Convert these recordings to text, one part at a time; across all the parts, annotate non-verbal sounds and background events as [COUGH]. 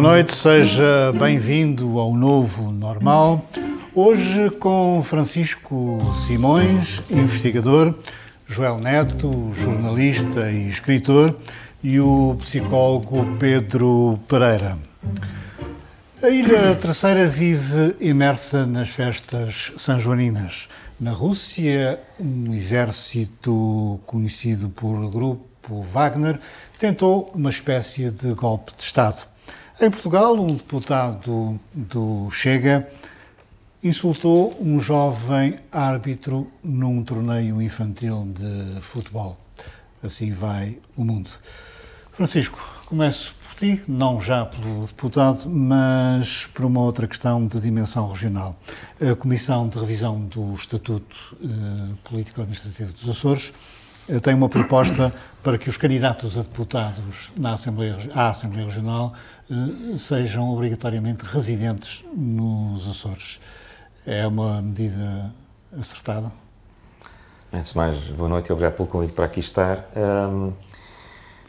Boa noite, seja bem-vindo ao novo normal. Hoje com Francisco Simões, investigador, Joel Neto, jornalista e escritor, e o psicólogo Pedro Pereira. A Ilha Terceira vive imersa nas festas sanjoaninas. Na Rússia, um exército conhecido por Grupo Wagner tentou uma espécie de golpe de Estado. Em Portugal, um deputado do Chega insultou um jovem árbitro num torneio infantil de futebol. Assim vai o mundo. Francisco, começo por ti, não já pelo deputado, mas por uma outra questão de dimensão regional. A Comissão de Revisão do Estatuto eh, Político-Administrativo dos Açores eh, tem uma proposta para que os candidatos a deputados na Assembleia, à Assembleia Regional sejam obrigatoriamente residentes nos Açores. É uma medida acertada? Antes de mais, boa noite e obrigado pelo convite para aqui estar. Um,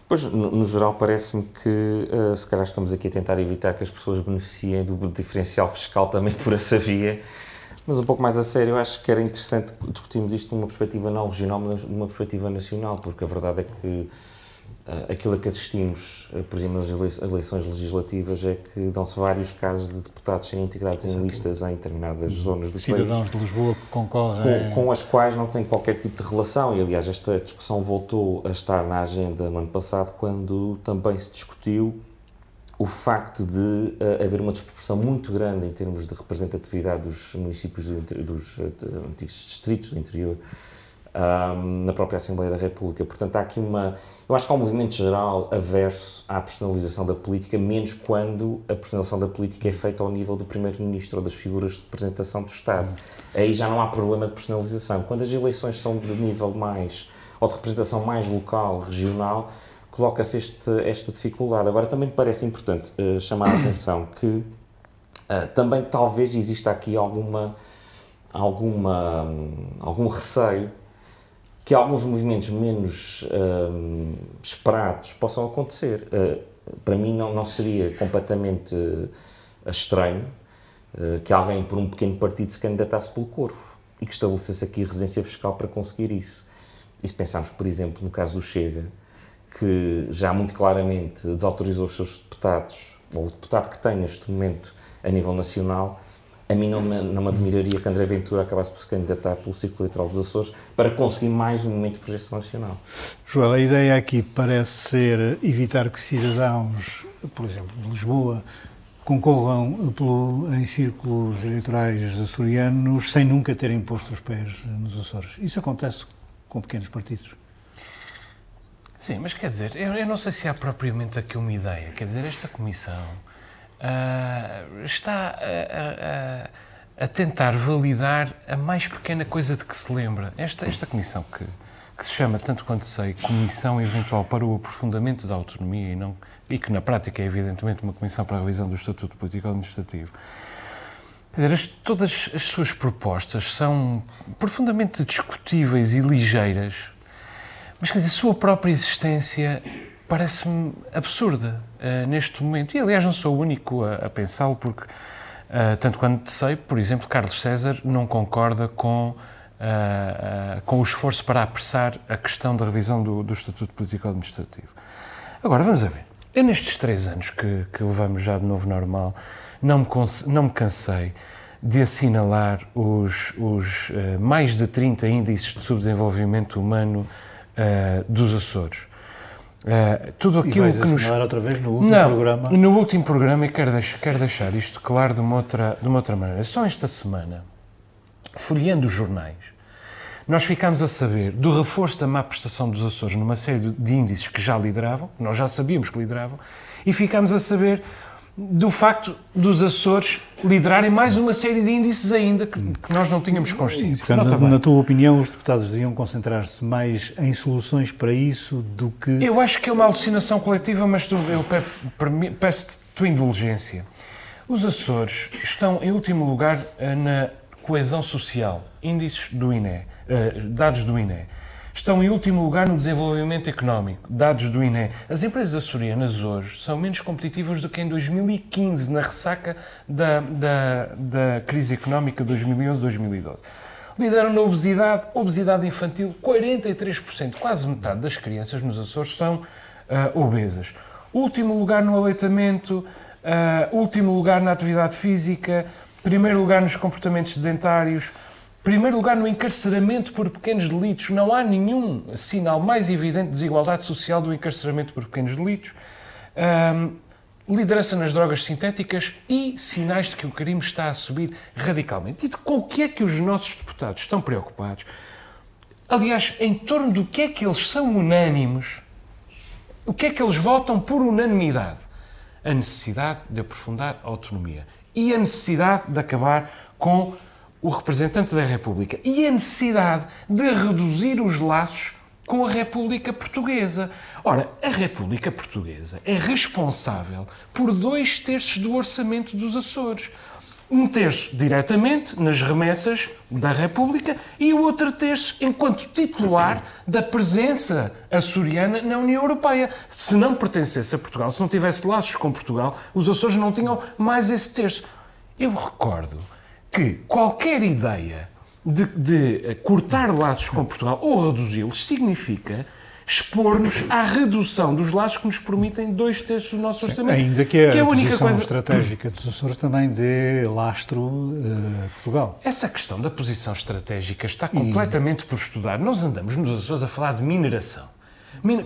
pois, no, no geral, parece-me que uh, se calhar estamos aqui a tentar evitar que as pessoas beneficiem do diferencial fiscal também [LAUGHS] por essa via. Mas um pouco mais a sério, acho que era interessante discutirmos isto numa perspectiva não regional, mas numa perspectiva nacional, porque a verdade é que aquilo a que assistimos, uh, por exemplo, nas eleições legislativas é que dão-se vários casos de deputados serem integrados em listas em determinadas uhum. zonas do Cidadãos país. de Lisboa que concorrem... Com, com, as quais não tem qualquer tipo de relação e, aliás, esta discussão voltou a estar na agenda no ano passado quando também se discutiu o facto de uh, haver uma desproporção muito grande em termos de representatividade dos municípios do, dos antigos distritos do interior um, na própria Assembleia da República. Portanto, há aqui uma. Eu acho que há um movimento geral averso à personalização da política, menos quando a personalização da política é feita ao nível do Primeiro-Ministro ou das figuras de representação do Estado. Aí já não há problema de personalização. Quando as eleições são de nível mais. ou de representação mais local, regional, coloca-se esta dificuldade. Agora, também me parece importante uh, chamar a atenção que uh, também talvez exista aqui alguma. Alguma, um, algum receio que alguns movimentos menos uh, esperados possam acontecer. Uh, para mim não, não seria completamente uh, estranho que alguém por um pequeno partido se candidatasse pelo Corvo e que estabelecesse aqui residência fiscal para conseguir isso. E se pensarmos, por exemplo, no caso do Chega, que já muito claramente desautorizou os seus deputados, ou o deputado que tem neste momento a nível nacional, a mim não me, não me admiraria que André Ventura acabasse por se candidatar pelo Círculo Eleitoral dos Açores para conseguir mais um momento de projeção nacional. Joel, a ideia aqui parece ser evitar que cidadãos, por exemplo, de Lisboa, concorram pelo, em círculos eleitorais açorianos sem nunca terem posto os pés nos Açores. Isso acontece com pequenos partidos. Sim, mas quer dizer, eu, eu não sei se há propriamente aqui uma ideia. Quer dizer, esta comissão uh, está a, a, a, tentar validar a mais pequena coisa de que se lembra. Esta, esta comissão que, que se chama, tanto quanto sei, Comissão Eventual para o Aprofundamento da Autonomia e, não, e que na prática é evidentemente uma comissão para a revisão do Estatuto Político Administrativo. Quer dizer, as, todas as suas propostas são profundamente discutíveis e ligeiras, mas quer dizer, a sua própria existência parece-me absurda uh, neste momento. E, aliás, não sou o único a, a pensá-lo, porque, uh, tanto quanto sei, por exemplo, Carlos César não concorda com, uh, com o esforço para apressar a questão da revisão do, do Estatuto Político-Administrativo. Agora, vamos a ver. Eu, nestes três anos que, que levamos já de novo normal, não me, não me cansei de assinalar os, os mais de 30 índices de subdesenvolvimento humano dos Açores Uh, tudo aquilo que nos. outra vez no último não, programa? No último programa, e quero, deixar, quero deixar isto claro de uma, outra, de uma outra maneira. Só esta semana, folheando os jornais, nós ficámos a saber do reforço da má prestação dos Açores numa série de índices que já lideravam, nós já sabíamos que lideravam, e ficámos a saber do facto dos Açores liderarem mais uma série de índices ainda que, que nós não tínhamos consciência. Portanto, na, na tua opinião, os deputados deviam concentrar-se mais em soluções para isso do que... Eu acho que é uma alucinação coletiva, mas tu, eu peço-te tua indulgência. Os Açores estão em último lugar eh, na coesão social, índices do INE, eh, dados do INE. Estão em último lugar no desenvolvimento económico, dados do INE. As empresas açorianas hoje são menos competitivas do que em 2015, na ressaca da, da, da crise económica 2011-2012. Lideram na obesidade, obesidade infantil, 43%, quase metade das crianças nos Açores são uh, obesas. Último lugar no aleitamento, uh, último lugar na atividade física, primeiro lugar nos comportamentos sedentários, primeiro lugar no encarceramento por pequenos delitos. Não há nenhum sinal mais evidente de desigualdade social do encarceramento por pequenos delitos. Um, liderança nas drogas sintéticas e sinais de que o crime está a subir radicalmente. E de com o que é que os nossos deputados estão preocupados? Aliás, em torno do que é que eles são unânimes, o que é que eles votam por unanimidade? A necessidade de aprofundar a autonomia e a necessidade de acabar com o representante da República e a necessidade de reduzir os laços com a República Portuguesa. Ora, a República Portuguesa é responsável por dois terços do orçamento dos Açores. Um terço diretamente nas remessas da República e o outro terço enquanto titular da presença açoriana na União Europeia. Se não pertencesse a Portugal, se não tivesse laços com Portugal, os Açores não tinham mais esse terço. Eu recordo que qualquer ideia de, de cortar laços com Portugal ou reduzi-los significa expor-nos à redução dos laços que nos permitem dois terços do nosso orçamento. Ainda que a, que é a única posição coisa... estratégica dos Açores também dê lastro uh, a Portugal. Essa questão da posição estratégica está completamente e... por estudar. Nós andamos nos Açores a falar de mineração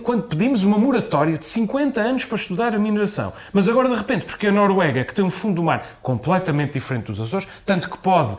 quando pedimos uma moratória de 50 anos para estudar a mineração. Mas agora, de repente, porque a Noruega, que tem um fundo do mar completamente diferente dos Açores, tanto que pode uh,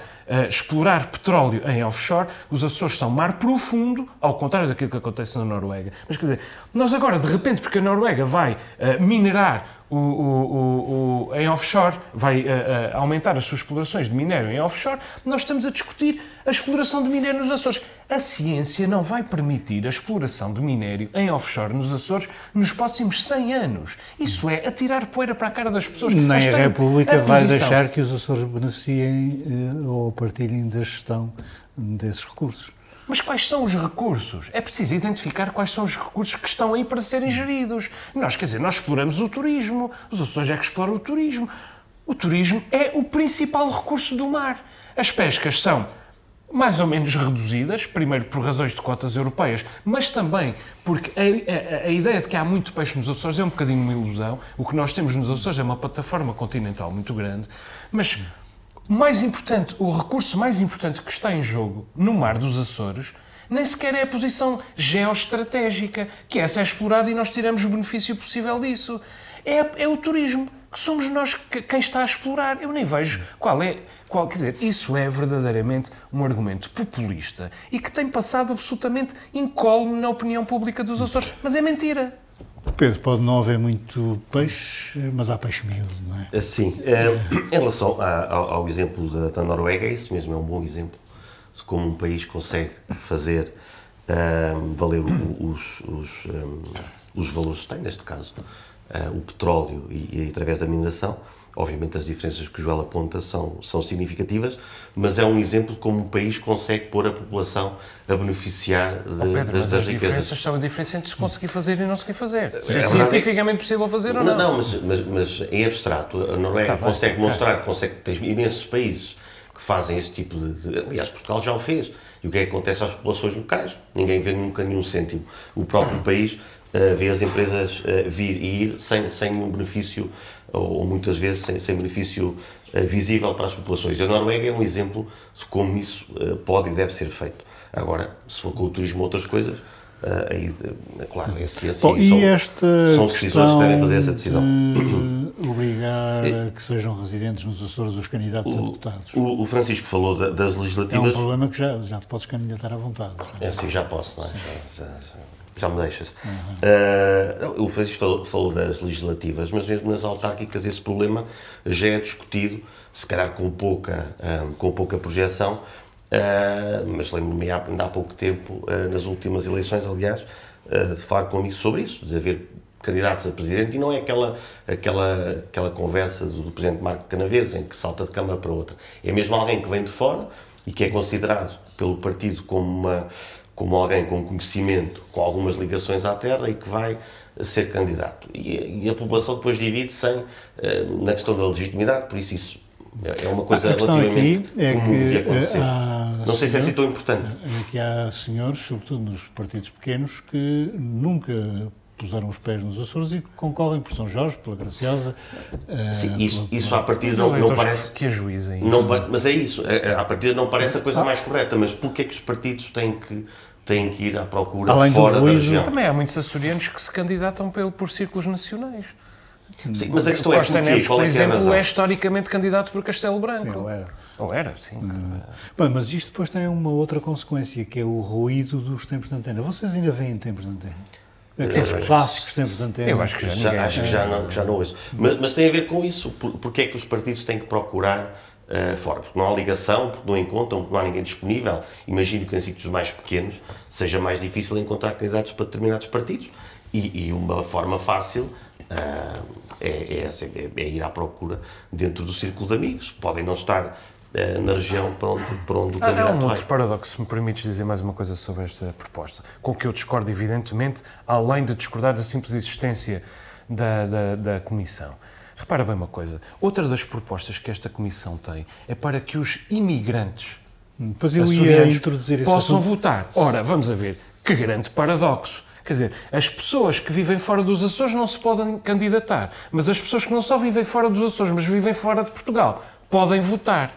explorar petróleo em offshore, os Açores são mar profundo, ao contrário daquilo que acontece na Noruega. Mas quer dizer, nós agora, de repente, porque a Noruega vai uh, minerar o, o, o, em offshore, vai uh, uh, aumentar as suas explorações de minério em offshore, nós estamos a discutir a exploração de minério nos Açores. A ciência não vai permitir a exploração de minério em offshore nos Açores nos próximos 100 anos. Isso é atirar poeira para a cara das pessoas. Nem a República a vai deixar que os Açores beneficiem uh, ou partilhem da gestão desses recursos. Mas quais são os recursos? É preciso identificar quais são os recursos que estão aí para serem geridos. Nós, quer dizer, nós exploramos o turismo, os Açores é que exploram o turismo. O turismo é o principal recurso do mar. As pescas são mais ou menos reduzidas, primeiro por razões de cotas europeias, mas também porque a, a, a, ideia de que há muito peixe nos Açores é um bocadinho uma ilusão. O que nós temos nos Açores é uma plataforma continental muito grande, mas mais importante, o recurso mais importante que está em jogo no Mar dos Açores nem sequer é a posição geoestratégica, que essa é explorada e nós tiramos o benefício possível disso. É, é o turismo, que somos nós que, quem está a explorar. Eu nem vejo qual é. Qual, quer dizer, isso é verdadeiramente um argumento populista e que tem passado absolutamente incólume na opinião pública dos Açores. Mas é mentira. Pedro, pode não haver muito peixe, mas há peixe miúdo, não é? Sim. É, em relação ao, ao, exemplo da, da, Noruega, é isso mesmo, é um bom exemplo de como um país consegue fazer um, valer os, os, um, os valores que tem, neste caso, uh, o petróleo e, e através da mineração, Obviamente as diferenças que o Joel aponta são, são significativas, mas é um exemplo de como um país consegue pôr a população a beneficiar de, oh, Pedro, das, mas as riquezas. diferenças são a diferença entre se conseguir fazer e não se fazer. É, se é, é cientificamente possível fazer não, ou não. Não, mas, mas, mas em abstrato, a Noruega tá consegue bem, mostrar, tá. consegue, tem imensos países que fazem esse tipo de, de... Aliás, Portugal já o fez. E o que é que acontece às populações locais? Ninguém vê nunca nenhum cêntimo. O próprio país uh, vê as empresas uh, vir e ir sem, sem um benefício ou, muitas vezes sem, sem benefício uh, visível para as populações. A Noruega é um exemplo de como isso pode e deve ser feito. Agora, se for com o turismo ou outras coisas, aí, claro, é ciência. Bom, e, são, esta são decisores que devem fazer essa decisão. De [COUGHS] obrigar a que sejam residentes nos Açores os candidatos o, a deputados. O, o, Francisco falou das legislativas. É um problema que já, já te podes candidatar à vontade. É, sim, já posso, não é? Já, já, já já me deixas. Uhum. Uh, o Francisco falou, falou, das legislativas, mas mesmo nas autárquicas esse problema já é discutido, se calhar com pouca, uh, com pouca projeção, uh, mas lembro-me ainda há pouco tempo, nas últimas eleições, aliás, de falar comigo sobre isso, de haver candidatos a presidente e não é aquela, aquela, aquela conversa do, do presidente Marco Canaves em que salta de cama para outra. É mesmo alguém que vem de fora e que é considerado pelo partido como uma como alguém com conhecimento, com algumas ligações à terra e que vai ser candidato. E, e a população depois divide-se uh, na questão da legitimidade, por isso isso é uma coisa a relativamente aqui é que há Não sei se é assim tão importante. É que há senhores, sobretudo nos partidos pequenos, que nunca puseram os pés nos Açores e que concorrem por São Jorge, pela Graciosa. Sim, uh, isso, pela, isso à partida Os não, não eleitores parece. que ajuizem. Não, mas é isso, é, é, à partida não parece a coisa mais correta, mas porquê é que os partidos têm que, têm que ir à procura Além do fora da ruído, região? Também há muitos açorianos que se candidatam pelo, por círculos nacionais. Sim, mas a questão é Costa? Neves, por é que é exemplo, é historicamente candidato por Castelo Branco. Sim, ou era. Ou era, sim. Bem, mas isto depois tem uma outra consequência, que é o ruído dos tempos de antena. Vocês ainda veem tempos de antena? Aqueles clássicos tempos de antena. Eu acho que já Já, ninguém... acho que já não, que já não ouço. Mas, mas tem a ver com isso. Por, porque é que os partidos têm que procurar uh, fora? Porque não há ligação, porque não encontram, porque não há ninguém disponível. Imagino que em sítios mais pequenos seja mais difícil encontrar candidatos para determinados partidos. E, e uma forma fácil uh, é, é, essa, é, é ir à procura dentro do círculo de amigos. Podem não estar uh, na região para onde, para onde o Há, há candidato um vai. outro paradoxo, se me permites dizer mais uma coisa sobre esta proposta, com que eu discordo, evidentemente, além de discordar da simples existência da, da, da Comissão. Repara bem uma coisa, outra das propostas que esta Comissão tem é para que os imigrantes Depois eu ia açorianos introduzir possam assunto. votar. Ora, vamos a ver, que grande paradoxo. Quer dizer, as pessoas que vivem fora dos Açores não se podem candidatar, mas as pessoas que não só vivem fora dos Açores, mas vivem fora de Portugal, podem votar.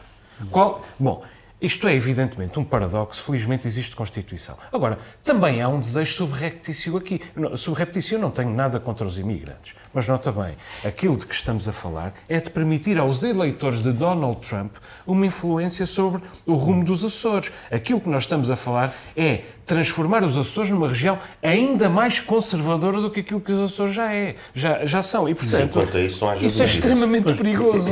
Qual? Bom, isto é evidentemente um paradoxo, felizmente existe Constituição. Agora, também há um desejo subreptício aqui. Subreptício eu não tenho nada contra os imigrantes, mas nota bem, aquilo de que estamos a falar é de permitir aos eleitores de Donald Trump uma influência sobre o rumo dos Açores. Aquilo que nós estamos a falar é transformar os Açores numa região ainda mais conservadora do que aquilo que os Açores já, é, já, já são. E, portanto, a isso, isso é extremamente perigoso.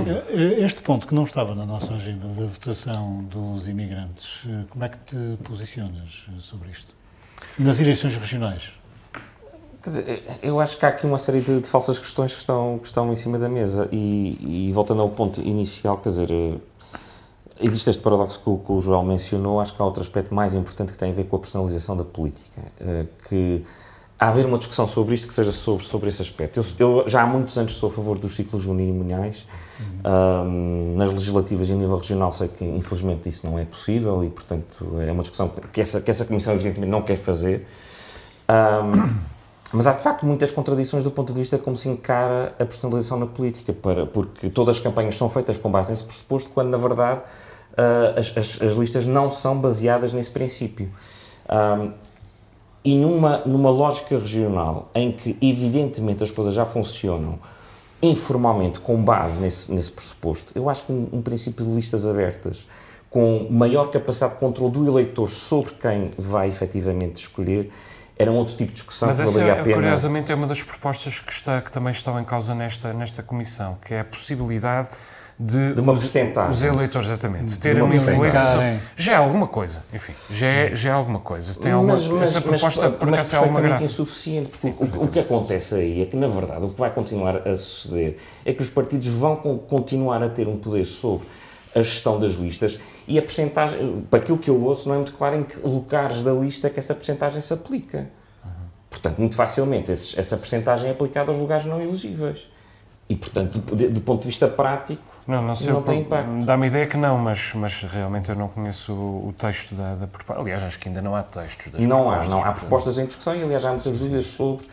Este ponto que não estava na nossa agenda da votação dos imigrantes, eh, como é que te posicionas eh, sobre isto? Nas eleições regionais? Quer dizer, eu acho que há aqui uma série de, de falsas questões que estão, que estão em cima da mesa e, e voltando ao ponto inicial, quer dizer, eh, existe este paradoxo que o, que o Joel mencionou, acho que há outro aspecto mais importante que tem a ver com a personalização da política, eh, que há haver uma discussão sobre isto que seja sobre, sobre esse aspecto. Eu, eu já há muitos anos sou a favor dos ciclos uninominais, um, nas legislativas e a nível regional sei que infelizmente isso não é possível e portanto é uma discussão que essa, que essa Comissão evidentemente não quer fazer. Um, mas há de facto muitas contradições do ponto de vista como se encara a personalização na política, para, porque todas as campanhas são feitas com base nesse pressuposto, quando na verdade uh, as, as, as, listas não são baseadas nesse princípio. Um, e numa, numa lógica regional em que evidentemente as coisas já funcionam informalmente com base nesse, nesse pressuposto, eu acho que um, um princípio de listas abertas com maior capacidade de controle do eleitor sobre quem vai efetivamente escolher era um outro tipo de discussão Mas que essa, valeria a é, pena. curiosamente, é uma das propostas que, está, que também estão em causa nesta, nesta comissão, que é a possibilidade de, De uma os, percentagem. os eleitores, exatamente, terem uma uma influência sobre... Já é alguma coisa, enfim, já é, já é alguma coisa. Tem alguma, mas, mas, essa proposta, mas, por mas acaso, é alguma graça. insuficiente, porque o, o que acontece aí é que, na verdade, o que vai continuar a suceder é que os partidos vão con- continuar a ter um poder sobre a gestão das listas e a percentagem, para aquilo que eu ouço, não é muito claro em que lugares da lista é que essa percentagem se aplica. Portanto, muito facilmente, esses- essa percentagem é aplicada aos lugares não elegíveis. E, portanto, do, do ponto de vista prático, Não, não sei. não tem impacto. Dá-me ideia que não, mas, mas realmente eu não conheço o, o texto da, da proposta. Aliás, acho que ainda não há textos das Não há, propostas, não. Há propostas em discussão e, aliás, há muitas dúvidas sobre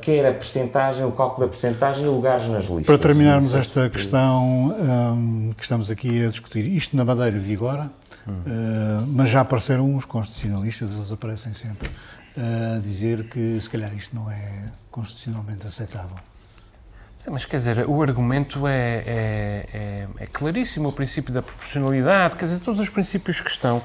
quer a percentagem, o cálculo da percentagem e lugares nas listas. Para terminarmos esta questão hum, que estamos aqui a discutir, isto na Madeira vigora, uh, mas já apareceram uns constitucionalistas, eles aparecem sempre, uh, a dizer que se calhar isto não é constitucionalmente aceitável. Sim, mas quer dizer, o argumento é, é, é, é claríssimo, o princípio da proporcionalidade, quer dizer, todos os princípios que estão,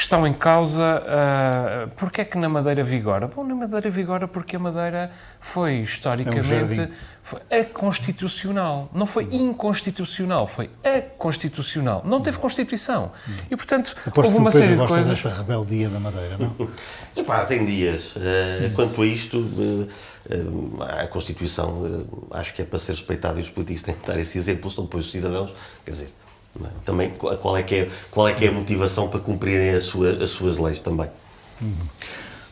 que estão em causa. Uh, Porquê é que na Madeira vigora? Bom, na Madeira vigora porque a Madeira foi historicamente jardim. foi a constitucional. Não foi inconstitucional, foi a constitucional. Não teve Constituição. E, portanto, Aposto houve uma série de coisas. desta rebeldia da Madeira, não? [LAUGHS] Epá, tem dias. Eh, Quanto a isto, eh, a Constituição acho que é para ser respeitada e os políticos têm que dar esse exemplo, são depois os cidadãos, quer dizer, é? Também qual é, que é, qual é que é a motivação para cumprirem a sua- as suas leis também. Uhum.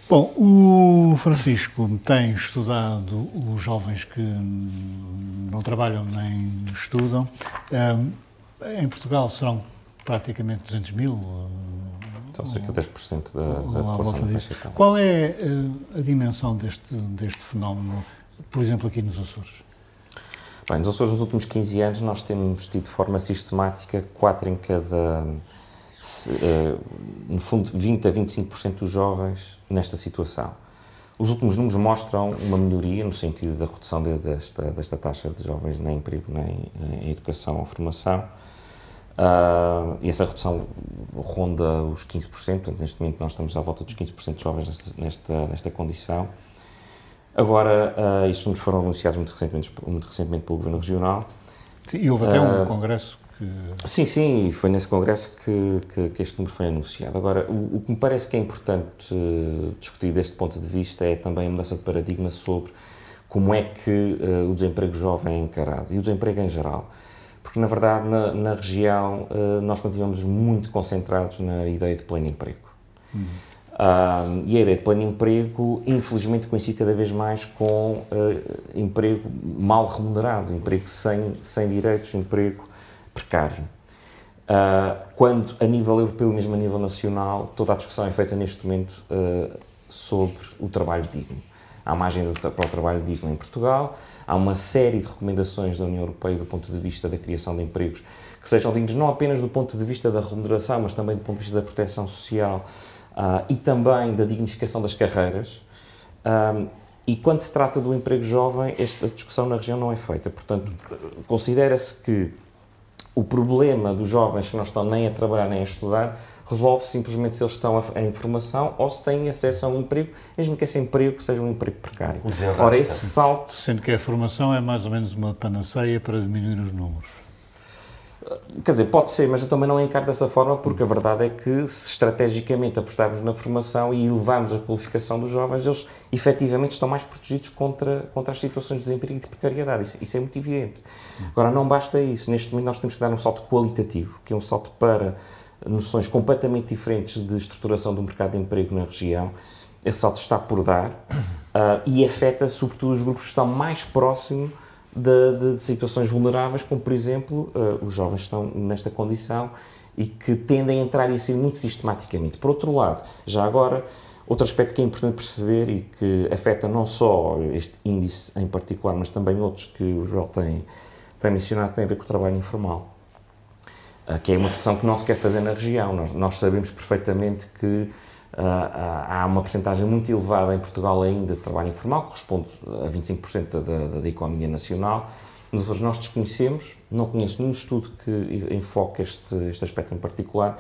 Bom, o Francisco tem estudado os jovens que não trabalham nem estudam. Em Portugal serão praticamente 200 mil. São cerca de 10% da, da população da Qual é eh, a dimensão deste, deste fenómeno, por exemplo, aqui nos Açores? Bem, nos Açores, nos últimos 15 anos, nós temos tido de forma sistemática 4 em cada. Uh, no fundo, 20 a 25% dos jovens nesta situação. Os últimos números mostram uma melhoria no sentido da redução desta, desta taxa de jovens nem emprego, nem em educação ou formação. Uh, e essa redução ronda os 15%, portanto, neste momento nós estamos à volta dos 15% de jovens nesta, nesta, nesta condição. Agora, uh, estes números foram anunciados muito recentemente, muito recentemente pelo Governo Regional. Sim, e houve até um uh, congresso que... Sim, sim, e foi nesse congresso que, que, que, este número foi anunciado. Agora, o, o, que me parece que é importante uh, discutir deste ponto de vista é também a mudança de paradigma sobre como é que o desemprego jovem é encarado, e o desemprego em geral porque na verdade na, na região uh, nós continuamos muito concentrados na ideia de pleno emprego. Uhum. Uh, e a ideia de pleno emprego, infelizmente, coincide cada vez mais com uh, emprego mal remunerado, emprego sem, sem direitos, emprego precário. Uh, quando, a nível europeu, mesmo a nível nacional, toda a discussão é feita neste momento sobre o trabalho digno. Há uma agenda para o trabalho digno em Portugal, há uma série de recomendações da União Europeia do ponto de vista da criação de empregos que sejam dignos não apenas do ponto de vista da remuneração, mas também do ponto de vista da proteção social uh, e também da dignificação das carreiras. Um, e quando se trata do emprego jovem, esta discussão na região não é feita. Portanto, considera-se que o problema dos jovens que não estão nem a trabalhar nem a estudar resolve simplesmente se eles estão em formação ou se têm acesso a um emprego, mesmo que esse emprego seja um emprego precário. Ora, esse salto... Sendo que a formação é mais ou menos uma panaceia para diminuir os números. Quer dizer, pode ser, mas eu também não encaro dessa forma, porque a verdade é que se estrategicamente apostarmos na formação e elevarmos a qualificação dos jovens, eles efetivamente estão mais protegidos contra, contra as situações de desemprego e de precariedade. Isso, isso é muito evidente. Agora, não basta isso. Neste momento, nós temos que dar um salto qualitativo, que é um salto para noções completamente diferentes de estruturação do mercado de emprego na região. Esse salto está por dar uh, e afeta, sobretudo, os grupos que estão mais próximos de, de, de situações vulneráveis, como por exemplo uh, os jovens estão nesta condição e que tendem a entrar e sair muito sistematicamente. Por outro lado, já agora, outro aspecto que é importante perceber e que afeta não só este índice em particular, mas também outros que o Joel tem, tem mencionado, tem a ver com o trabalho informal. Uh, que é uma discussão que não se quer fazer na região. Nós, nós sabemos perfeitamente que há uma porcentagem muito elevada em Portugal ainda de trabalho informal, que corresponde a 25% da, da, da, economia nacional. Mas nós desconhecemos, não conheço nenhum estudo que enfoque este, este aspecto em particular,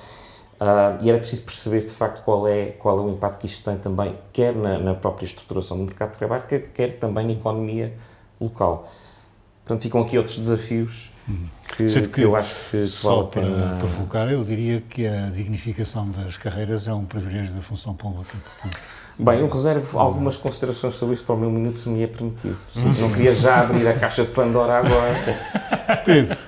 uh, e era preciso perceber de facto qual é, qual é o impacto que isto tem também, quer na, na própria estruturação do mercado de trabalho, quer, quer também na economia local. Portanto, ficam aqui outros desafios que, que, que, eu acho que só vale para pena... provocar, eu diria que a dignificação das carreiras é um privilégio da função pública. Bem, eu reservo algumas considerações sobre isto para o meu minuto, se me é permitido. Não queria já abrir a caixa de Pandora agora. [LAUGHS] Pedro,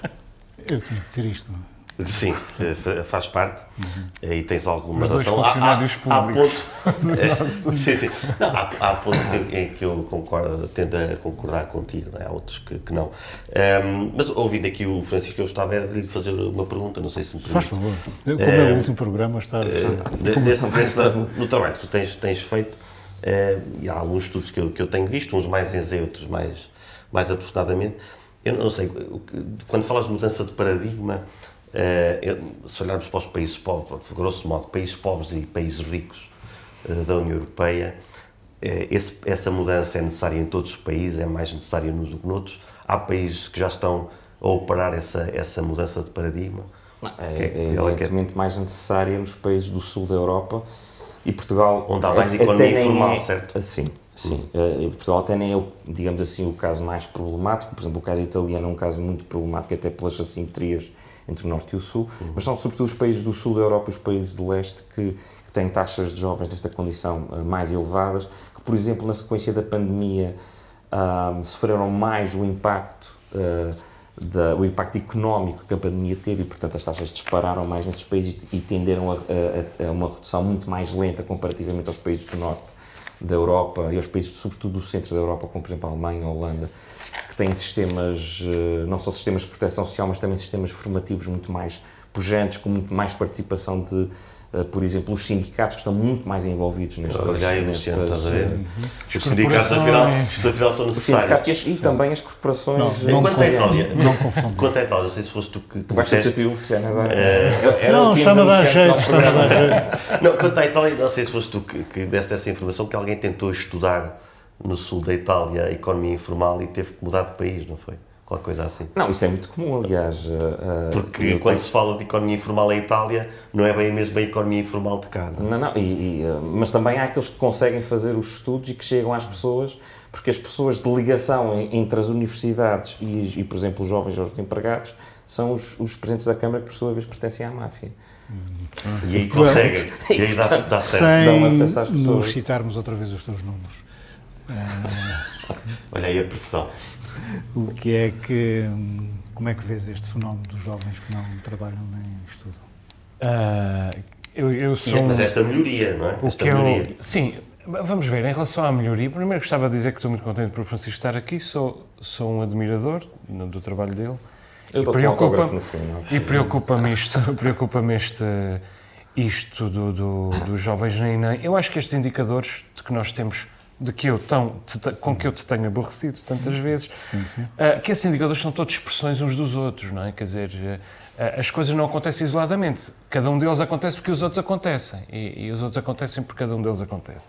eu tinha de dizer isto, não é? Sim, eh, faz parte. Uhum. E tens alguma Os razão. funcionários há, públicos. Há pontos, [LAUGHS] sim, sim. Não, há, há, pontos em que eu concordo, tendo a concordar contigo, é? há outros que, que não. Um, mas ouvindo aqui o Francisco, eu estava a lhe fazer uma pergunta, não sei se me permite. Faz favor. Como é o último programa, está. Uh, nesse, nesse, no trabalho que tu tens, tens feito, uh, e há alguns estudos que eu, que eu tenho visto, uns mais em Z, outros mais, mais aprofundadamente. Eu não sei, quando falas de mudança de paradigma se olharmos para os países pobres, grosso modo, países pobres e países ricos uh, da União Europeia, uh, esse, essa mudança é necessária em todos os países, é mais necessária nos do que noutros. Há países que já estão a operar essa, essa mudança de paradigma. É, é, é evidentemente mais necessária nos países do sul da Europa e Portugal. Onde há mais economia informal, é, certo? Sim, sim. Hum. Portugal até nem é, digamos assim, o caso mais problemático. Por exemplo, o caso italiano é um caso muito problemático, até pelas assimetrias entre o Norte e o Sul, uhum. mas são sobretudo os países do Sul da Europa e os países do Leste que, que têm taxas de jovens nesta condição uh, mais elevadas, que, por exemplo, na sequência da pandemia, uh, sofreram mais o impacto uh, da, o impacto económico que a pandemia teve e, portanto, as taxas dispararam mais nestes países e tenderam a, a, a, uma redução muito mais lenta comparativamente aos países do norte da Europa e aos países, sobretudo do centro da Europa, como, por exemplo, a Alemanha, a Holanda, que têm sistemas, eh, não só sistemas de proteção social, mas também sistemas formativos muito mais pujantes, com muito mais participação de por exemplo, os sindicatos que estão muito mais envolvidos nestas... Olha aí, Luciano, estás a ver? Uhum. Os sindicatos, afinal, afinal são necessários. Os e, e também as corporações... Não, não, quanto é Itália? Não confundo. Quanto é Itália? Não sei se foste tu que... Tu vais substituir o Luciano agora. Uh, não, chama da jeito, chama da jeito. Não, quanto à Itália, não sei se foste tu que, que deste essa informação, que alguém tentou estudar no sul da Itália a economia informal e teve que mudar de país, não foi? Qualquer coisa assim. Não, isso é muito comum, aliás. Uh, Porque quando tenho... se fala de economia informal em Itália, não é bem mesmo a economia informal de cá. Não, não, não e, e, uh, mas também há aqueles que conseguem fazer os estudos e que chegam às pessoas, porque as pessoas de ligação entre as universidades e, e por exemplo, os jovens ou os desempregados, são os, os presidentes da Câmara que, por sua vez, pertencem à máfia. E aí conseguem, [LAUGHS] e aí dá, dá certo. Sem acesso às pessoas. nos citarmos outra vez os teus números. [LAUGHS] Olha aí a pressão o que é que. Como é que vês este fenómeno dos jovens que não trabalham nem estudam? Uh, eu, eu sou. Mas esta melhoria, não é? O esta que melhoria. Eu, sim, vamos ver. Em relação à melhoria, primeiro gostava de dizer que estou muito contente por o Francisco estar aqui. Sou, sou um admirador do trabalho dele. Eu e preocupa, no fim, E preocupa-me isto, [LAUGHS] preocupa-me este, isto do, do, dos jovens nem nem. Eu acho que estes indicadores de que nós temos de que eu tão, com que eu te tenho aborrecido tantas vezes, sim, sim. Uh, que esses indicadores são todos expressões uns dos outros, não é? Quer dizer, uh, as coisas não acontecem isoladamente. Cada um deles acontece porque os outros acontecem. E, e os outros acontecem porque cada um deles acontece.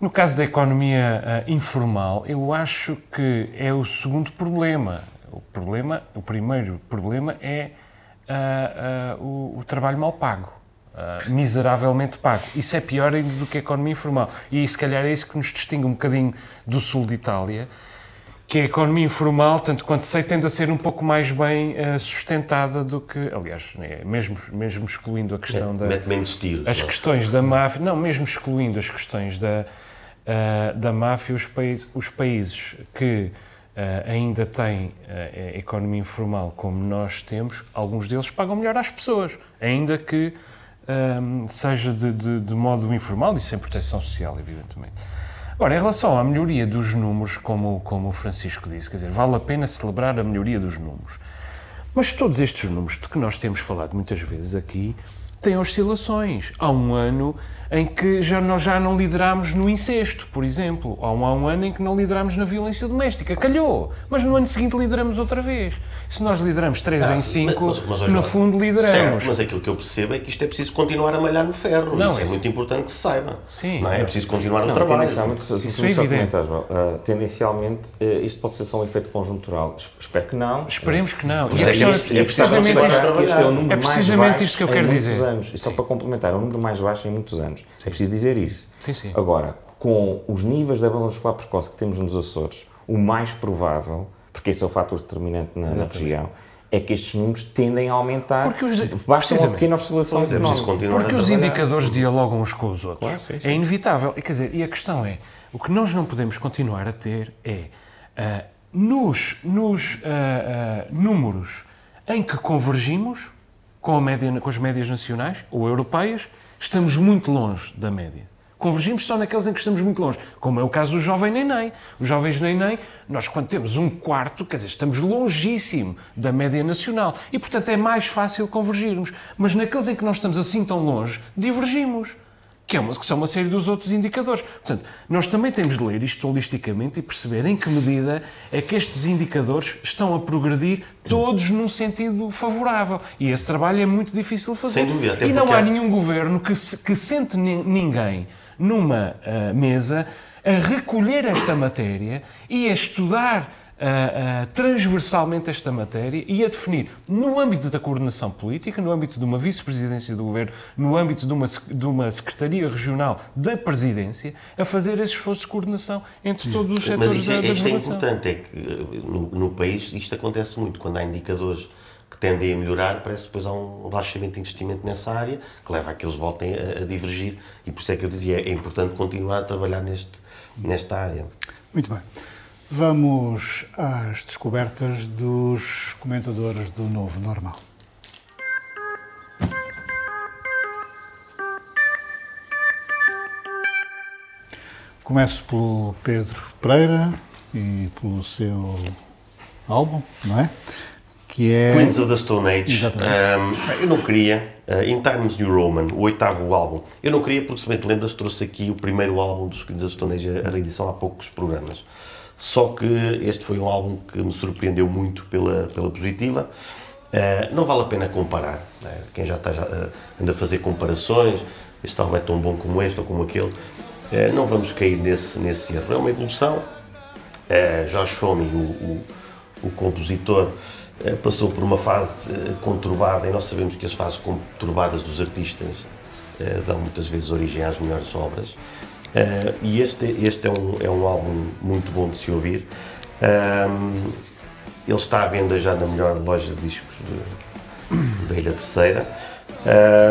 No caso da economia uh, informal, eu acho que é o segundo problema. O, problema, o primeiro problema é o, o trabalho mal pago. Uh, miseravelmente pago. Isso é pior ainda do que a economia informal. E se calhar é isso que nos distingue um bocadinho do sul de Itália, que a economia informal, tanto quanto sei, tende a ser um pouco mais bem uh, sustentada do que, aliás, é, mesmo, mesmo excluindo a questão é, da... menos tiros, as não? questões da máfia, não, mesmo excluindo as questões da, uh, da máfia, os, países, os países que ainda têm economia informal como nós temos, alguns deles pagam melhor às pessoas, ainda que um, seja de, de, de, modo informal e sem proteção social, evidentemente. Agora, em relação à melhoria dos números, como, como o Francisco disse, quer dizer, vale a pena celebrar a melhoria dos números. Mas todos estes números de que nós temos falado muitas vezes aqui têm oscilações. Há um ano em que já, nós já não liderámos no incesto, por exemplo. Há um, há um ano em que não liderámos na violência doméstica. Calhou! Mas no ano seguinte lideramos outra vez. Se nós lideramos 3 ah, em 5, no fundo lideramos. Certo, mas aquilo que eu percebo é que isto é preciso continuar a malhar no ferro. Não, isso é, muito importante que se saiba. Sim. Não é? é preciso continuar não, o trabalho. Tendencialmente, se, isso é evidente. Uh, tendencialmente, uh, isto pode ser só um efeito conjuntural. Espero que não. Esperemos que não. E é, é, é, precisamente, isto, é, o número é precisamente isto que eu quero dizer. Anos. E só para complementar, é o número mais baixo em muitos anos. Sim. É preciso dizer isso. Sim, sim. Agora, com os níveis de abandono escolar precoce que temos nos Açores, o mais provável, porque esse é o fator determinante na, na região, é que estes números tendem a aumentar. Porque os, basta uma pequena oscilação é Porque os indicadores dialogam uns com os outros. Claro, sim, sim. É inevitável. E, quer dizer, e a questão é, o que nós não podemos continuar a ter é, uh, nos, nos uh, uh, números em que convergimos com, a média, com as médias nacionais ou europeias, estamos muito longe da média. Convergimos só naqueles em que estamos muito longe, como é o caso do jovem neném. Os jovens neném, nós quando temos um quarto, quer dizer, estamos longíssimo da média nacional e, portanto, é mais fácil convergirmos. Mas naqueles em que nós estamos assim tão longe, divergimos que, é uma, que são uma série dos outros indicadores. Portanto, nós também temos de ler isto holisticamente e perceber em que medida é que estes indicadores estão a progredir todos num sentido favorável. E esse trabalho é muito difícil de fazer. Sem dúvida. Até e não há nenhum governo que, se, que sente ninguém numa uh, mesa a recolher esta matéria e a estudar uh, transversalmente esta matéria e a definir, no âmbito da coordenação política, no âmbito de uma vice-presidência do governo, no âmbito de uma, de uma secretaria regional da presidência, a fazer esse esforço de coordenação entre todos os setores Mas isso, da, é, da isto é importante, é que no, no país isto acontece muito, quando há indicadores que tendem a melhorar, parece que depois há um relaxamento de investimento nessa área que leva a que eles voltem a, a, divergir e por isso é que eu dizia, é importante continuar a trabalhar neste, nesta área. Muito bem. Vamos às descobertas dos comentadores do Novo Normal. Começo pelo Pedro Pereira e pelo seu álbum, não é? Que é... Queens of the Stone Age. Um, eu não queria, uh, In Times New Roman, o oitavo álbum, eu não queria porque, se bem te lembras, trouxe aqui o primeiro álbum dos Queens of the Stone Age, a reedição há poucos programas. Só que este foi um álbum que me surpreendeu muito pela, pela positiva. Uh, não vale a pena comparar. Né? Quem já está uh, anda a fazer comparações, este álbum é tão bom como este ou como aquele. Uh, não vamos cair nesse, nesse erro. É uma evolução. Josh Homme, o, o, o compositor, passou por uma fase conturbada e nós sabemos que as fases conturbadas dos artistas dão muitas vezes origem às melhores obras. Uh, e este, este é, um, é um álbum muito bom de se ouvir. Um, ele está à venda já na melhor loja de discos da Ilha Terceira.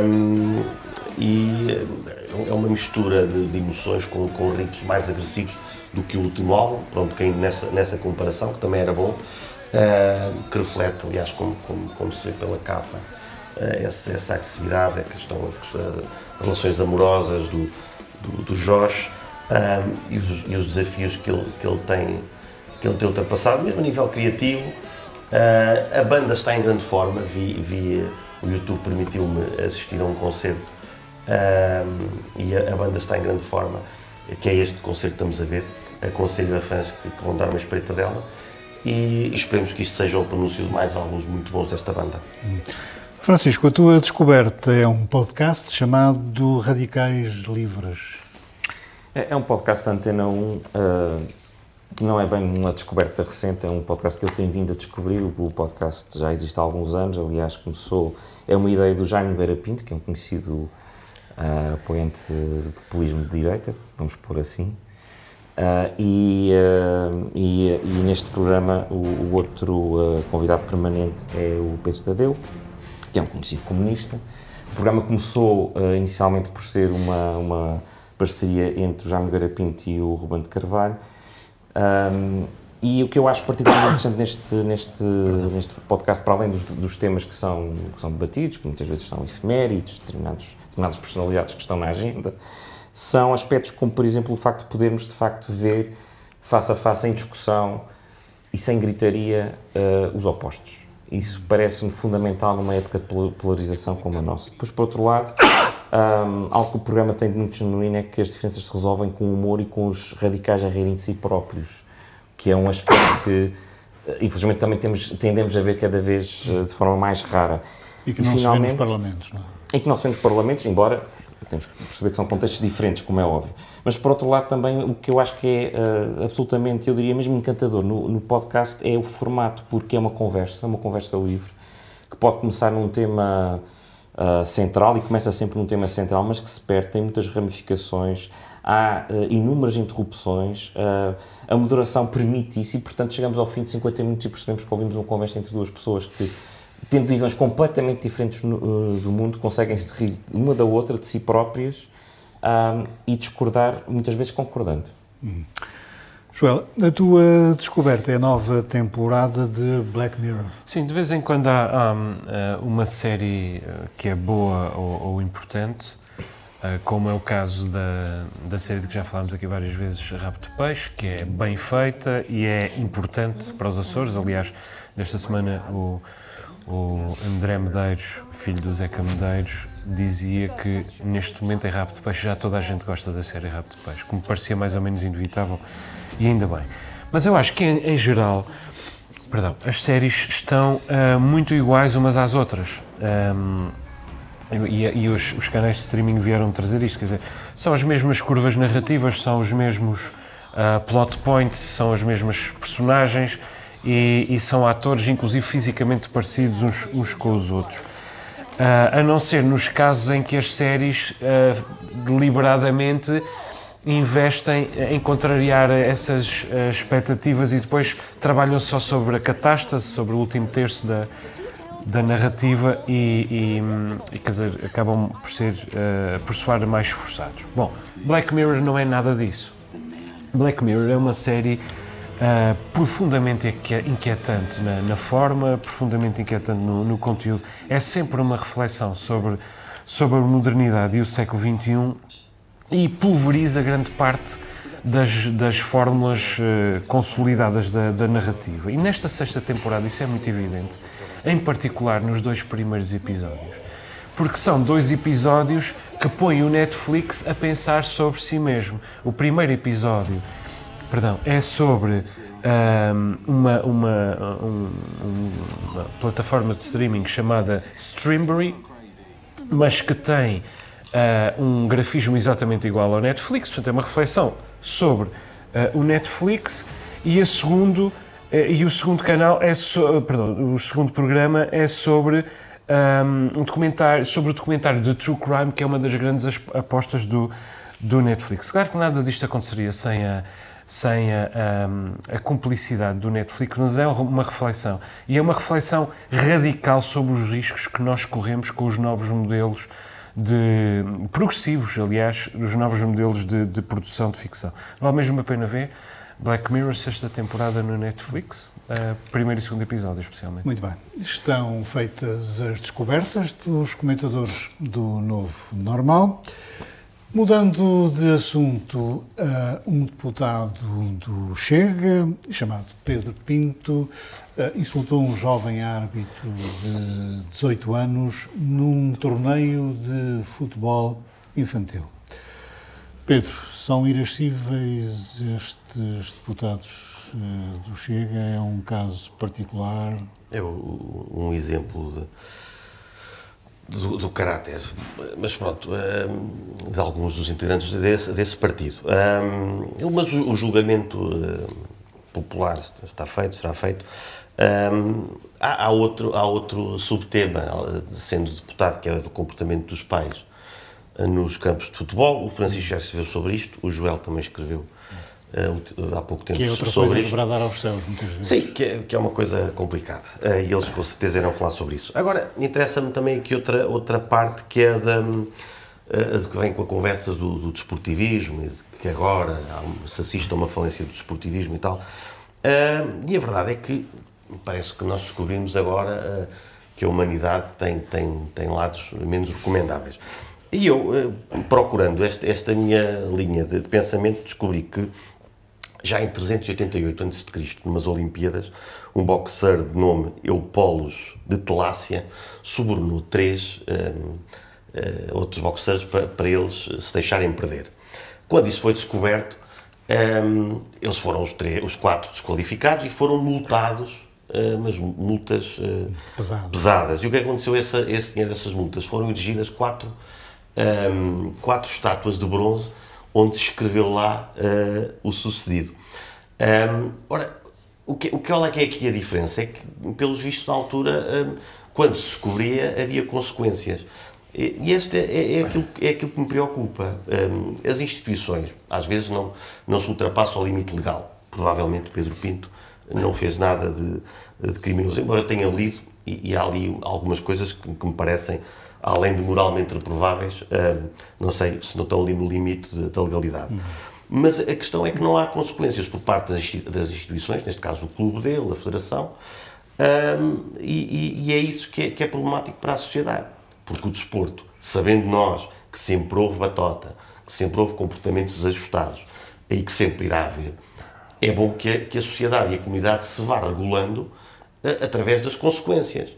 Um, e é uma mistura de, de, emoções com, com riffs mais agressivos do que o último álbum, pronto, caindo nessa, nessa comparação, que também era bom, uh, que reflete, aliás, como, como, como se vê pela capa, uh, essa, essa agressividade, a questão de relações amorosas, do, do, do Josh um, e, os, e, os, desafios que ele, que ele tem que ele tem ultrapassado, mesmo a nível criativo. Uh, a banda está em grande forma, vi, vi o YouTube permitiu-me assistir a um concerto e a, a, banda está em grande forma, que é este concerto que estamos a ver. Aconselho a fãs que, que vão dar uma espreita dela e esperemos que isto seja o pronúncio de mais alguns muito bons desta banda. Hum. Francisco, a tua descoberta é um podcast chamado Radicais Livres. É, é um podcast da Antena 1 uh, eh, que não é bem uma descoberta recente, é um podcast que eu tenho vindo a descobrir. O podcast já existe há alguns anos, aliás, começou. É uma ideia do Jaime Vera Pinto, que é um conhecido uh, apoiante de populismo de direita, vamos pôr assim. Uh, e, uh, e, e, neste programa o, o outro convidado permanente é o Pedro Tadeu, que é um conhecido comunista. O programa começou uh, inicialmente por ser uma, uma parceria entre o Jaime Garapinto e o Ruben de Carvalho. Um, e o que eu acho particularmente [COUGHS] interessante neste, neste, neste podcast, para além dos, dos temas que são, que são debatidos, que muitas vezes são efemérides, determinados, determinadas personalidades que estão na agenda, são aspectos como, por exemplo, o facto de podermos, de facto, ver face a face, em discussão e sem gritaria, uh, os opostos. Isso parece-me fundamental numa época de polarização como a nossa. Depois, por outro lado, um, algo que o programa tem de muito genuíno é que as diferenças se resolvem com o humor e com os radicais a rirem de si próprios, que é um aspecto que, eh, infelizmente, também temos, tendemos a ver cada vez eh, de forma mais rara. E que não e, se vê nos parlamentos, não é? E que não se vê nos parlamentos, embora temos que perceber que são contextos diferentes, como é óbvio. Mas, por outro lado, também o que eu acho que é uh, absolutamente, eu diria mesmo encantador no, no, podcast é o formato, porque é uma conversa, uma conversa livre, que pode começar num tema uh, central, e começa sempre num tema central, mas que se perde, tem muitas ramificações, há uh, inúmeras interrupções, a moderação permite isso, e, portanto, chegamos ao fim de 50 minutos e percebemos que ouvimos uma conversa entre duas pessoas que tendo visões completamente diferentes no, uh, do mundo, conseguem se rir uma da outra, de si próprias, um, e discordar, muitas vezes concordando. Hum. Joel, a tua descoberta é a nova temporada de Black Mirror. Sim, de vez em quando há um, uh, uma série uh, que é boa ou, ou importante, como é o caso da, da série de que já falámos aqui várias vezes, Rabo de Peixe, que é bem feita e é importante para os Açores. Aliás, nesta semana o o André Medeiros, filho do Zeca Medeiros, dizia que neste momento em Rabo de Peixe já toda a gente gosta da série Rabo de Peixe, como parecia mais ou menos inevitável, e ainda bem. Mas eu acho que em, em geral, perdão, as séries estão uh, muito iguais umas às outras. Um, e, e os, os, canais de streaming vieram trazer isto, quer dizer, são as mesmas curvas narrativas, são os mesmos uh, plot points, são as mesmas personagens, e, e são atores, inclusive fisicamente parecidos uns, uns com os outros. Uh, a não ser nos casos em que as séries uh, deliberadamente investem em contrariar essas uh, expectativas e depois trabalham só sobre a catástrofe, sobre o último terço da, da narrativa e, e, e quer dizer, acabam por ser por soar mais esforçados. Bom, Black Mirror não é nada disso. Black Mirror é uma série uh, profundamente inquietante na, na, forma, profundamente inquietante no, no, conteúdo. É sempre uma reflexão sobre, sobre a modernidade e o século XXI e pulveriza grande parte das, das fórmulas uh, consolidadas da, da, narrativa. E nesta sexta temporada isso é muito evidente, em particular nos dois primeiros episódios. Porque são dois episódios que põem o Netflix a pensar sobre si mesmo. O primeiro episódio, perdão, é sobre um, uma, uma, um, uma plataforma de streaming chamada Streambury, mas que tem uh, um grafismo exatamente igual ao Netflix, portanto é uma reflexão sobre uh, o Netflix e, a segundo, uh, e o segundo canal é so, perdão, o segundo programa é sobre um, documentário, sobre o documentário de True Crime, que é uma das grandes apostas do, do Netflix. Claro que nada disto aconteceria sem a, sem a, a, a, cumplicidade do Netflix, mas é uma reflexão. E é uma reflexão radical sobre os riscos que nós corremos com os novos modelos de progressivos, aliás, os novos modelos de, de produção de ficção. Vale mesmo a pena ver Black Mirror, sexta temporada no Netflix, uh, primeiro e segundo episódio, especialmente. Muito bem. Estão feitas as descobertas dos comentadores do Novo Normal. Mudando de assunto, uh, um deputado do Chega, chamado Pedro Pinto, uh, insultou um jovem árbitro de 18 anos num torneio de futebol infantil. Pedro, são irascíveis estes deputados uh, do Chega? É um caso particular? É um exemplo de do, do, caráter, mas pronto, um, de alguns dos integrantes desse, desse partido. Um, mas o, o julgamento uh, popular está feito, será feito. Um, há, há, outro, há outro subtema, sendo deputado, que é do comportamento dos pais uh, nos campos de futebol. O Francisco já escreveu sobre isto, o Joel também escreveu há pouco tempo que é outra sobre coisa isto. dar aos céus, muitas vezes. Sim, que é, que é uma coisa complicada. Uh, e eles com certeza irão falar sobre isso. Agora, interessa-me também aqui outra, outra parte que é da, uh, que vem com a conversa do, do desportivismo e de que agora se assiste a uma falência do desportivismo e tal. E a verdade é que parece que nós descobrimos agora que a humanidade tem, tem, tem lados menos recomendáveis. E eu, procurando esta, esta minha linha de pensamento, descobri que já em 388 a.C., numas Olimpíadas, um boxer de nome Eupolos de Telácia subornou três um, uh, eh, outros boxers para, para, eles se deixarem perder. Quando isso foi descoberto, um, eles foram os, três, os quatro desqualificados e foram multados, uh, mas multas uh, pesadas. E o que aconteceu? Esse, esse dinheiro dessas multas foram erigidas quatro, um, quatro estátuas de bronze onde escreveu lá uh, o sucedido. Um, ora, o que, o que olha que é aqui a diferença é que, pelos vistos na altura, um, quando se descobria, havia consequências. E, e este é, é, é, aquilo, é aquilo que me preocupa. Um, as instituições, às vezes, não, não se ultrapassam ao limite legal. Provavelmente Pedro Pinto não fez nada de, de criminoso, embora tenha lido, e, e há ali algumas coisas que, que me parecem além de moralmente reprováveis, não sei se não estão ali no limite da legalidade. Mas a questão é que não há consequências por parte das instituições, neste caso o clube dele, a federação, e, e, é isso que é, que é problemático para a sociedade. Porque o desporto, sabendo nós que sempre houve batota, que sempre houve comportamentos desajustados e que sempre irá haver, é bom que a, sociedade e a comunidade se vá regulando uh, através das consequências.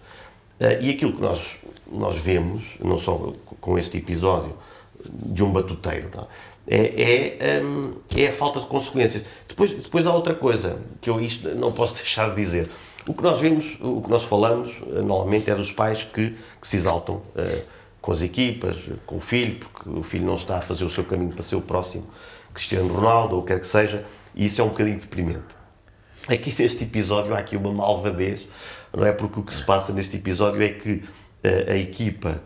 Uh, e aquilo que nós nós vemos, não só com este episódio de um batuteiro, não, é, é, hum, é, a falta de consequências. Depois, depois há outra coisa que eu isto não posso [LAUGHS] deixar de dizer. O que nós vemos, o que nós falamos, eh, normalmente é dos pais que, que se exaltam uh, com as equipas, com o filho, porque o filho não está a fazer o seu caminho para ser o próximo Cristiano Ronaldo, ou quer que seja, e isso é um bocadinho deprimente. Aqui neste episódio há aqui uma malvadez, não é? Porque o que se passa neste episódio é que a, a equipa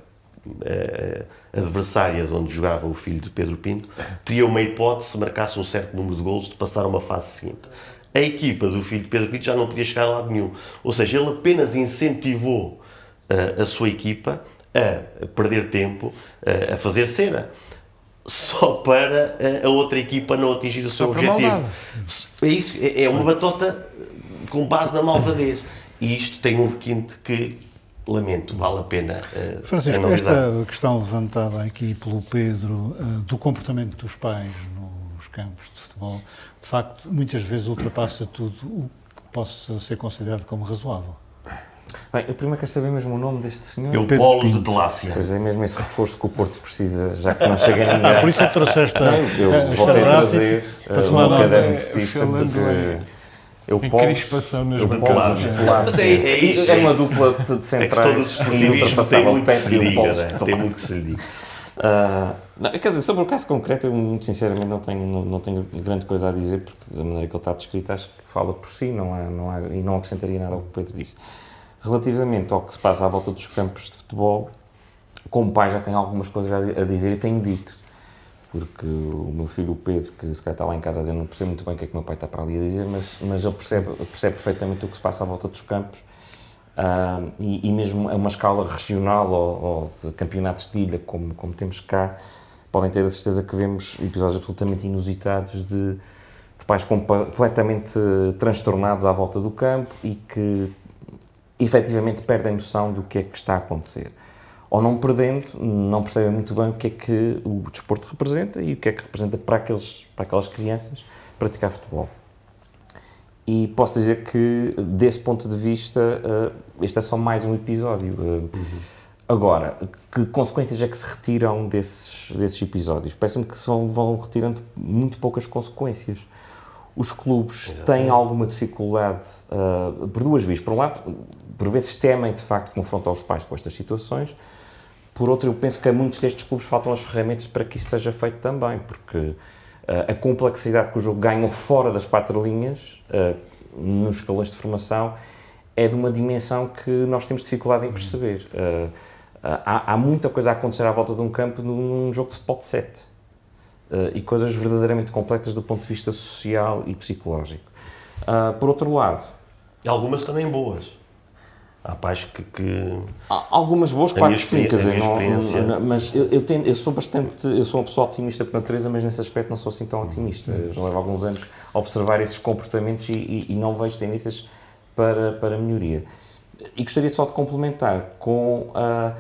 a, adversária de onde jogava o filho de Pedro Pinto teria uma hipótese, se marcasse um certo número de golos, de passar a uma fase seguinte. A equipa do filho de Pedro Pinto já não podia chegar a lado nenhum. Ou seja, ele apenas incentivou a, a sua equipa a perder tempo, a fazer cena. só para a outra equipa não atingir o seu objetivo. É isso, é, é uma batota com base na malvadez. E isto tem um requinte que, lamento, vale a pena uh, Francisco, esta questão levantada aqui pelo Pedro uh, do comportamento dos pais nos campos de futebol, de facto, muitas vezes ultrapassa tudo o que possa ser considerado como razoável. Bem, eu primeiro quero saber mesmo o nome deste senhor. É o Polo de Delácia. Pois é, mesmo esse reforço que o Porto precisa, já que não chega ninguém. Ah, por isso eu trouxeste a, Eu voltei a trazer uh, o meu caderno de petista, porque eu posso. Crispação nas eu posso é, é, é, uma dupla de, de centrais é ultrapassável. Petri o Paulo. Tem muito que se lhe. Uh, não, quer dizer, sobre o caso concreto, eu muito sinceramente não tenho, não, não, tenho grande coisa a dizer, porque da maneira que ele está descrito, acho que fala por si não há, não há, e não acrescentaria nada ao que o Pedro disse. Relativamente ao que se passa à volta dos campos de futebol, como pai já tenho algumas coisas a dizer e tenho dito porque o meu filho, Pedro, que se calhar está lá em casa a dizer, não percebe muito bem o que é que o meu pai está para ali a dizer, mas, mas ele percebe, percebe perfeitamente o que se passa à volta dos campos. Uh, e, e, mesmo a uma escala regional ou, ou, de campeonatos de ilha, como, como temos cá, podem ter a certeza que vemos episódios absolutamente inusitados de, de pais completamente transtornados à volta do campo e que efetivamente perdem noção do que é que está a acontecer ou não perdendo, não percebem muito bem o que é que o desporto representa e o que é que representa para, aqueles, para aquelas crianças praticar futebol. E posso dizer que, desse ponto de vista, uh, este é só mais um episódio. Uh, uhum. Agora, que consequências é que se retiram desses, desses episódios? Parece-me que se vão, vão retirando muito poucas consequências. Os clubes Exatamente. têm alguma dificuldade uh, por duas vias. Por um lado, por vezes temem de facto confrontar os pais com estas situações. Por outro, eu penso que a muitos destes clubes faltam as ferramentas para que isso seja feito também, porque uh, a complexidade que o jogo ganha fora das quatro linhas, uh, nos escalões de formação, é de uma dimensão que nós temos dificuldade em perceber. Uh, há, há, muita coisa a acontecer à volta de um campo num, num jogo de futebol de sete. e coisas verdadeiramente complexas do ponto de vista social e psicológico. por outro lado... E algumas também boas. Há pais que. que... Algumas boas, claro que sim, quer dizer, não, não, mas eu, eu, tendo, eu sou bastante. Eu sou uma pessoa otimista por natureza, mas nesse aspecto não sou assim tão otimista. Eu já levo alguns anos a observar esses comportamentos e, e, e não vejo tendências para, para melhoria. E gostaria só de complementar com uh,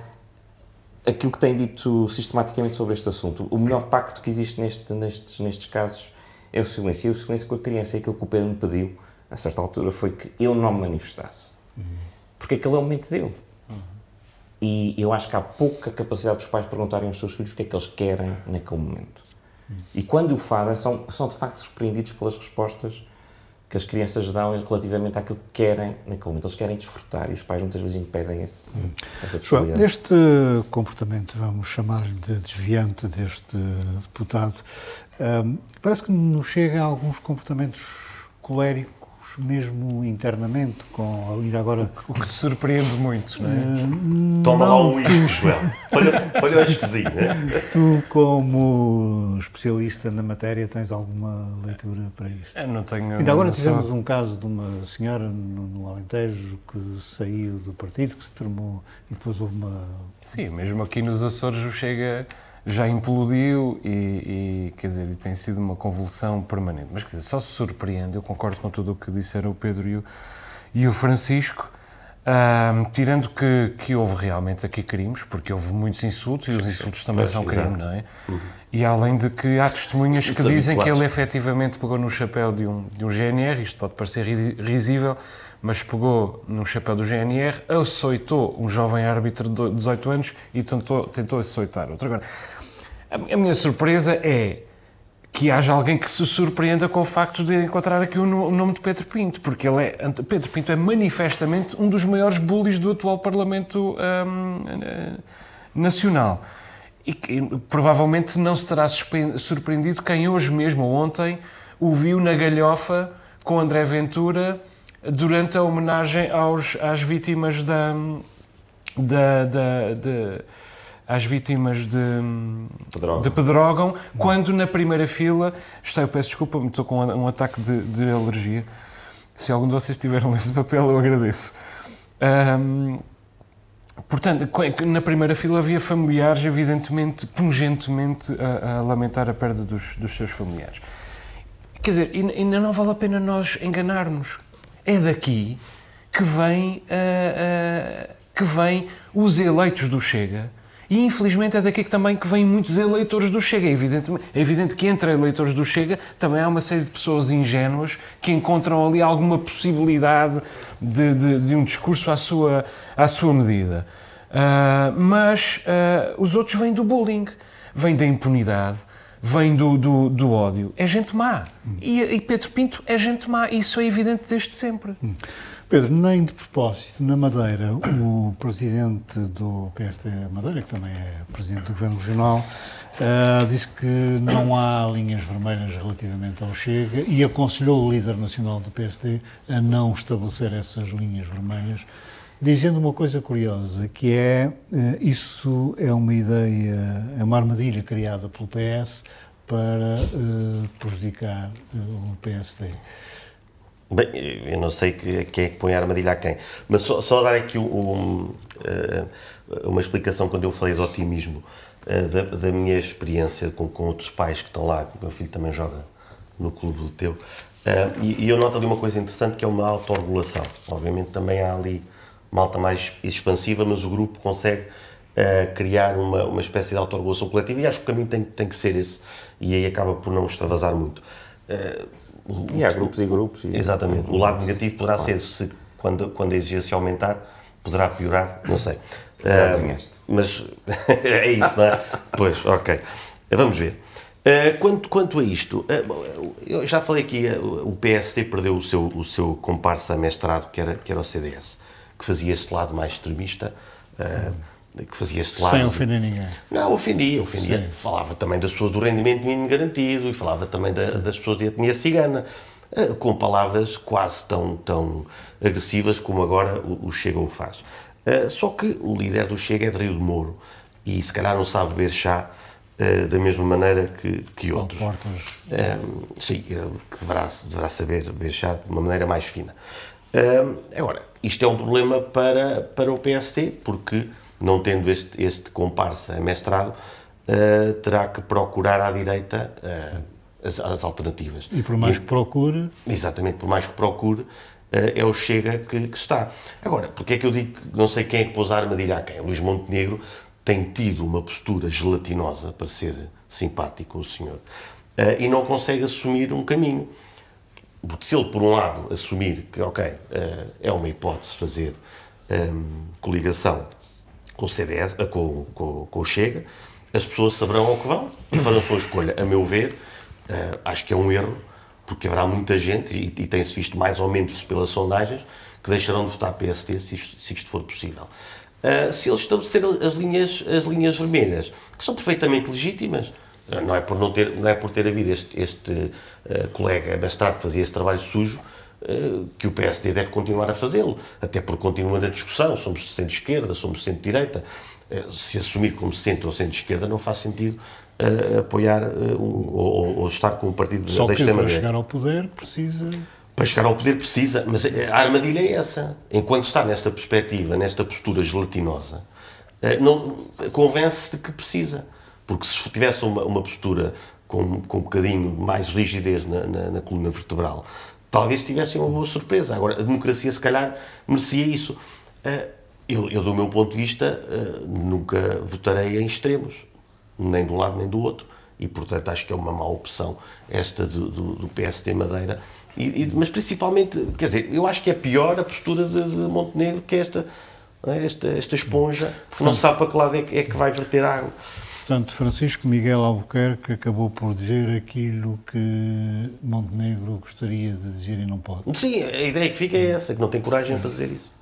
aquilo que tem dito sistematicamente sobre este assunto. O melhor pacto que existe neste, nestes, nestes casos é o silêncio. E o silêncio com a criança, é aquilo que o Pedro me pediu, a certa altura, foi que eu não me manifestasse. Uhum porque aquele é o momento dele. Uhum. E eu acho que há pouca capacidade dos pais perguntarem aos seus filhos o que é que eles querem naquele momento. Uhum. E quando o fazem, são, são de facto surpreendidos pelas respostas que as crianças dão relativamente àquilo que querem naquele momento. Eles querem desfrutar e os pais muitas vezes impedem esse, uhum. essa possibilidade. João, este comportamento, vamos chamar-lhe de desviante deste deputado, um, parece que nos chega a alguns comportamentos coléricos mesmo internamente, com ainda agora. O que te surpreende muito, não é? Uh, Toma lá um uísque, Joel. Olha, olha o esquisito. Né? Tu, como especialista na matéria, tens alguma leitura para isto? Eu não tenho. Ainda agora tivemos um caso de uma senhora no, no Alentejo que saiu do partido, que se termou e depois houve uma. Sim, mesmo aqui nos Açores chega já implodiu e, e, quer dizer, e tem sido uma convulsão permanente. Mas, quer dizer, só se surpreende, eu concordo com tudo o que disseram o Pedro e o, e o Francisco, um, tirando que, que houve realmente aqui crimes, porque houve muitos insultos e os insultos também são crime, não é? Uhum. E além de que há testemunhas que dizem que ele efetivamente pegou no chapéu de um, de um GNR, isto pode parecer risível, mas pegou no chapéu do GNR, açoitou um jovem árbitro de 18 anos e tentou, tentou açoitar outro. Agora, a minha surpresa é que haja alguém que se surpreenda com o facto de encontrar aqui o nome de Pedro Pinto, porque ele é, Pedro Pinto é manifestamente um dos maiores bullies do atual Parlamento hum, Nacional. E que, provavelmente não se terá surpreendido quem hoje mesmo ontem o viu na galhofa com André Ventura durante a homenagem aos, às vítimas da, da, da, da às vítimas de Pedrógão, de Pedrógão quando na primeira fila, está, eu peço desculpa, estou com um ataque de, de alergia. Se algum de vocês tiver esse papel, eu agradeço. Um, Portanto, na primeira fila havia familiares, evidentemente, pungentemente, a, a lamentar a perda dos, dos, seus familiares. Quer dizer, ainda não vale a pena nós enganarmos. É daqui que vem, uh, uh, que vem os eleitos do Chega e infelizmente é daqui que também que vêm muitos eleitores do Chega. É evidente, é evidente que entre eleitores do Chega também há uma série de pessoas ingênuas que encontram ali alguma possibilidade de, de, de um discurso à sua, à sua medida. Uh, mas uh, os outros vêm do bullying, vêm da impunidade, vêm do, do, do ódio. É gente má. E, e, Pedro Pinto é gente má. Isso é evidente desde sempre. Pedro, nem de propósito, na Madeira, o presidente do PSD Madeira, que também é presidente do Governo Regional, uh, disse que não há linhas vermelhas relativamente ao Chega e aconselhou o líder nacional do PSD a não estabelecer essas linhas vermelhas, dizendo uma coisa curiosa, que é uh, isso é uma ideia, é uma armadilha criada pelo PS para uh, prejudicar o PSD. Bem, eu não sei quem é que põe a armadilha a quem, mas só, só dar aqui um, uh, uma explicação quando eu falei de otimismo uh, da, da, minha experiência com, com, outros pais que estão lá, que o meu filho também joga no clube do teu, uh, e, e, eu noto ali uma coisa interessante que é uma autorregulação. Obviamente também há ali malta mais expansiva, mas o grupo consegue criar uma, uma espécie de autorregulação coletiva e acho que o caminho tem, tem que ser esse, e aí acaba por não extravasar muito. O, e há grupos e grupos. E... Exatamente. O lado negativo poderá claro. ser, se, quando, quando a exigência aumentar, poderá piorar, não sei. Uh, mas [LAUGHS] é isso, não é? pois, ok. Vamos ver. Uh, quanto, quanto a isto, uh, eu já falei aqui, o PSD perdeu o seu, o seu comparsa mestrado, que era, que era o CDS, que fazia este lado mais extremista. Hum que fazia este lado. Sem ofender ninguém. Não, ofendia, ofendia. Sim. Falava também das pessoas do rendimento mínimo garantido e falava também da, das pessoas de etnia cigana, eh, com palavras quase tão, tão agressivas como agora o, o Chega o faz. Eh, só que o líder do Chega é de Rio de Moro e se calhar não sabe beber chá eh, da mesma maneira que, que outros. sim, que deverá, deverá saber beber chá de uma maneira mais fina. agora, isto é um problema para, para o PST, porque não tendo este, este comparsa mestrado, uh, terá que procurar à direita uh, as, as, alternativas. E por mais e, que procure. Exatamente, por mais que procure, uh, é o Chega que, que, está. Agora, porque é que eu digo que não sei quem é que pôs a armadilha a quem? Luís Montenegro tem tido uma postura gelatinosa, para ser simpático o senhor, e não consegue assumir um caminho. Porque se ele, por um lado, assumir que, ok, é uma hipótese fazer um, coligação com o CDS, eh, com, com, com o Chega, as pessoas saberão ao que vão e farão a sua escolha. A meu ver, uh, acho que é um erro, porque haverá muita gente, e, e tem-se visto mais ou menos pelas sondagens, que deixarão de votar PSD se isto, se isto for possível. Uh, se eles estabelecerem as linhas, as linhas vermelhas, que são perfeitamente legítimas, uh, não é por, não ter, não é por ter havido este, este colega mestrado que fazia esse trabalho sujo, que o PSD deve continuar a fazê-lo, até porque continua na discussão, somos centro-esquerda, somos centro-direita, eh, se assumir como centro ou centro-esquerda não faz sentido uh, apoiar uh, um, ou, ou, estar com o partido Só da extrema para chegar ao poder precisa... Para chegar ao poder precisa, mas a armadilha é essa. Enquanto está nesta perspectiva, nesta postura gelatinosa, uh, não, convence-se de que precisa. Porque se tivesse uma, uma postura com, com um bocadinho mais rigidez na, na, na coluna vertebral, talvez tivessem uma boa surpresa. Agora, a democracia, se calhar, merecia isso. Eh, eu, eu do meu ponto de vista, eh, nunca votarei em extremos, nem de um lado nem do outro, e, portanto, acho que é uma má opção esta do, do, do PSD Madeira. E, e, mas, principalmente, quer dizer, eu acho que é pior a postura de, de Montenegro que esta, esta, esta esponja, porque não sabe para que lado é que, é que vai verter água. Portanto, Francisco Miguel Albuquerque acabou por dizer aquilo que Montenegro gostaria de dizer e não pode. Sim, a ideia que fica é essa, que não tem coragem para dizer isso.